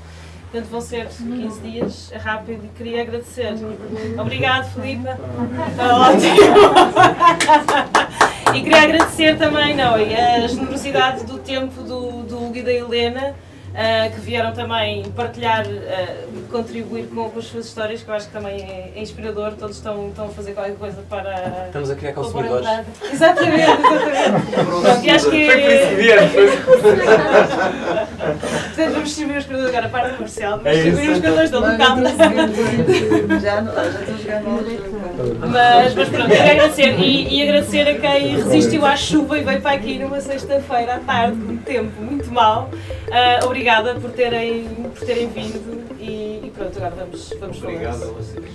S3: Portanto, vão ser 15 dias, é rápido e queria agradecer. Obrigado, Filipe. Está ótimo. E queria agradecer também não, a generosidade do tempo do, do Hugo e da Helena. Uh, que vieram também partilhar, uh, contribuir com, com, as suas histórias, que eu acho que também é, é, inspirador. Todos estão, estão a fazer qualquer coisa para.
S9: Estamos a criar consumidores.
S3: Exatamente, exatamente. Pronto, e acho que.
S9: Foi por isso que viemos.
S3: Portanto, vamos distribuir os criadores agora, a parte comercial, vamos distribuir os criadores do local.
S5: Já, estou jogando
S3: mas, mas pronto, quero agradecer e, e agradecer a quem resistiu à chuva e veio para aqui numa sexta-feira à tarde, com tempo muito mal. Uh, obrigada por terem, por terem vindo e, e pronto, agora vamos, vamos falar.
S7: Obrigado a vocês.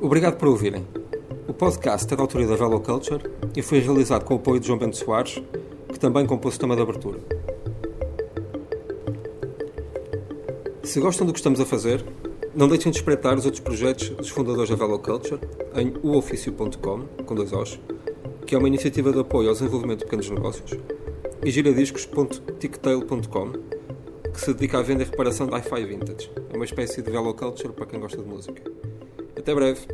S1: Obrigado por ouvirem. O podcast é da autoria da Velo Culture e foi realizado com o apoio de João Bento Soares, que também compôs o tema de abertura. Se gostam do que estamos a fazer, não deixem de espreitar os outros projetos dos fundadores da Velo Culture em uoficio.com, com dois Os, que é uma iniciativa de apoio ao desenvolvimento de pequenos negócios, e giradiscos.ticktail.com, que se dedica à venda e reparação de hi-fi vintage. É uma espécie de Velo Culture para quem gosta de música. Até breve!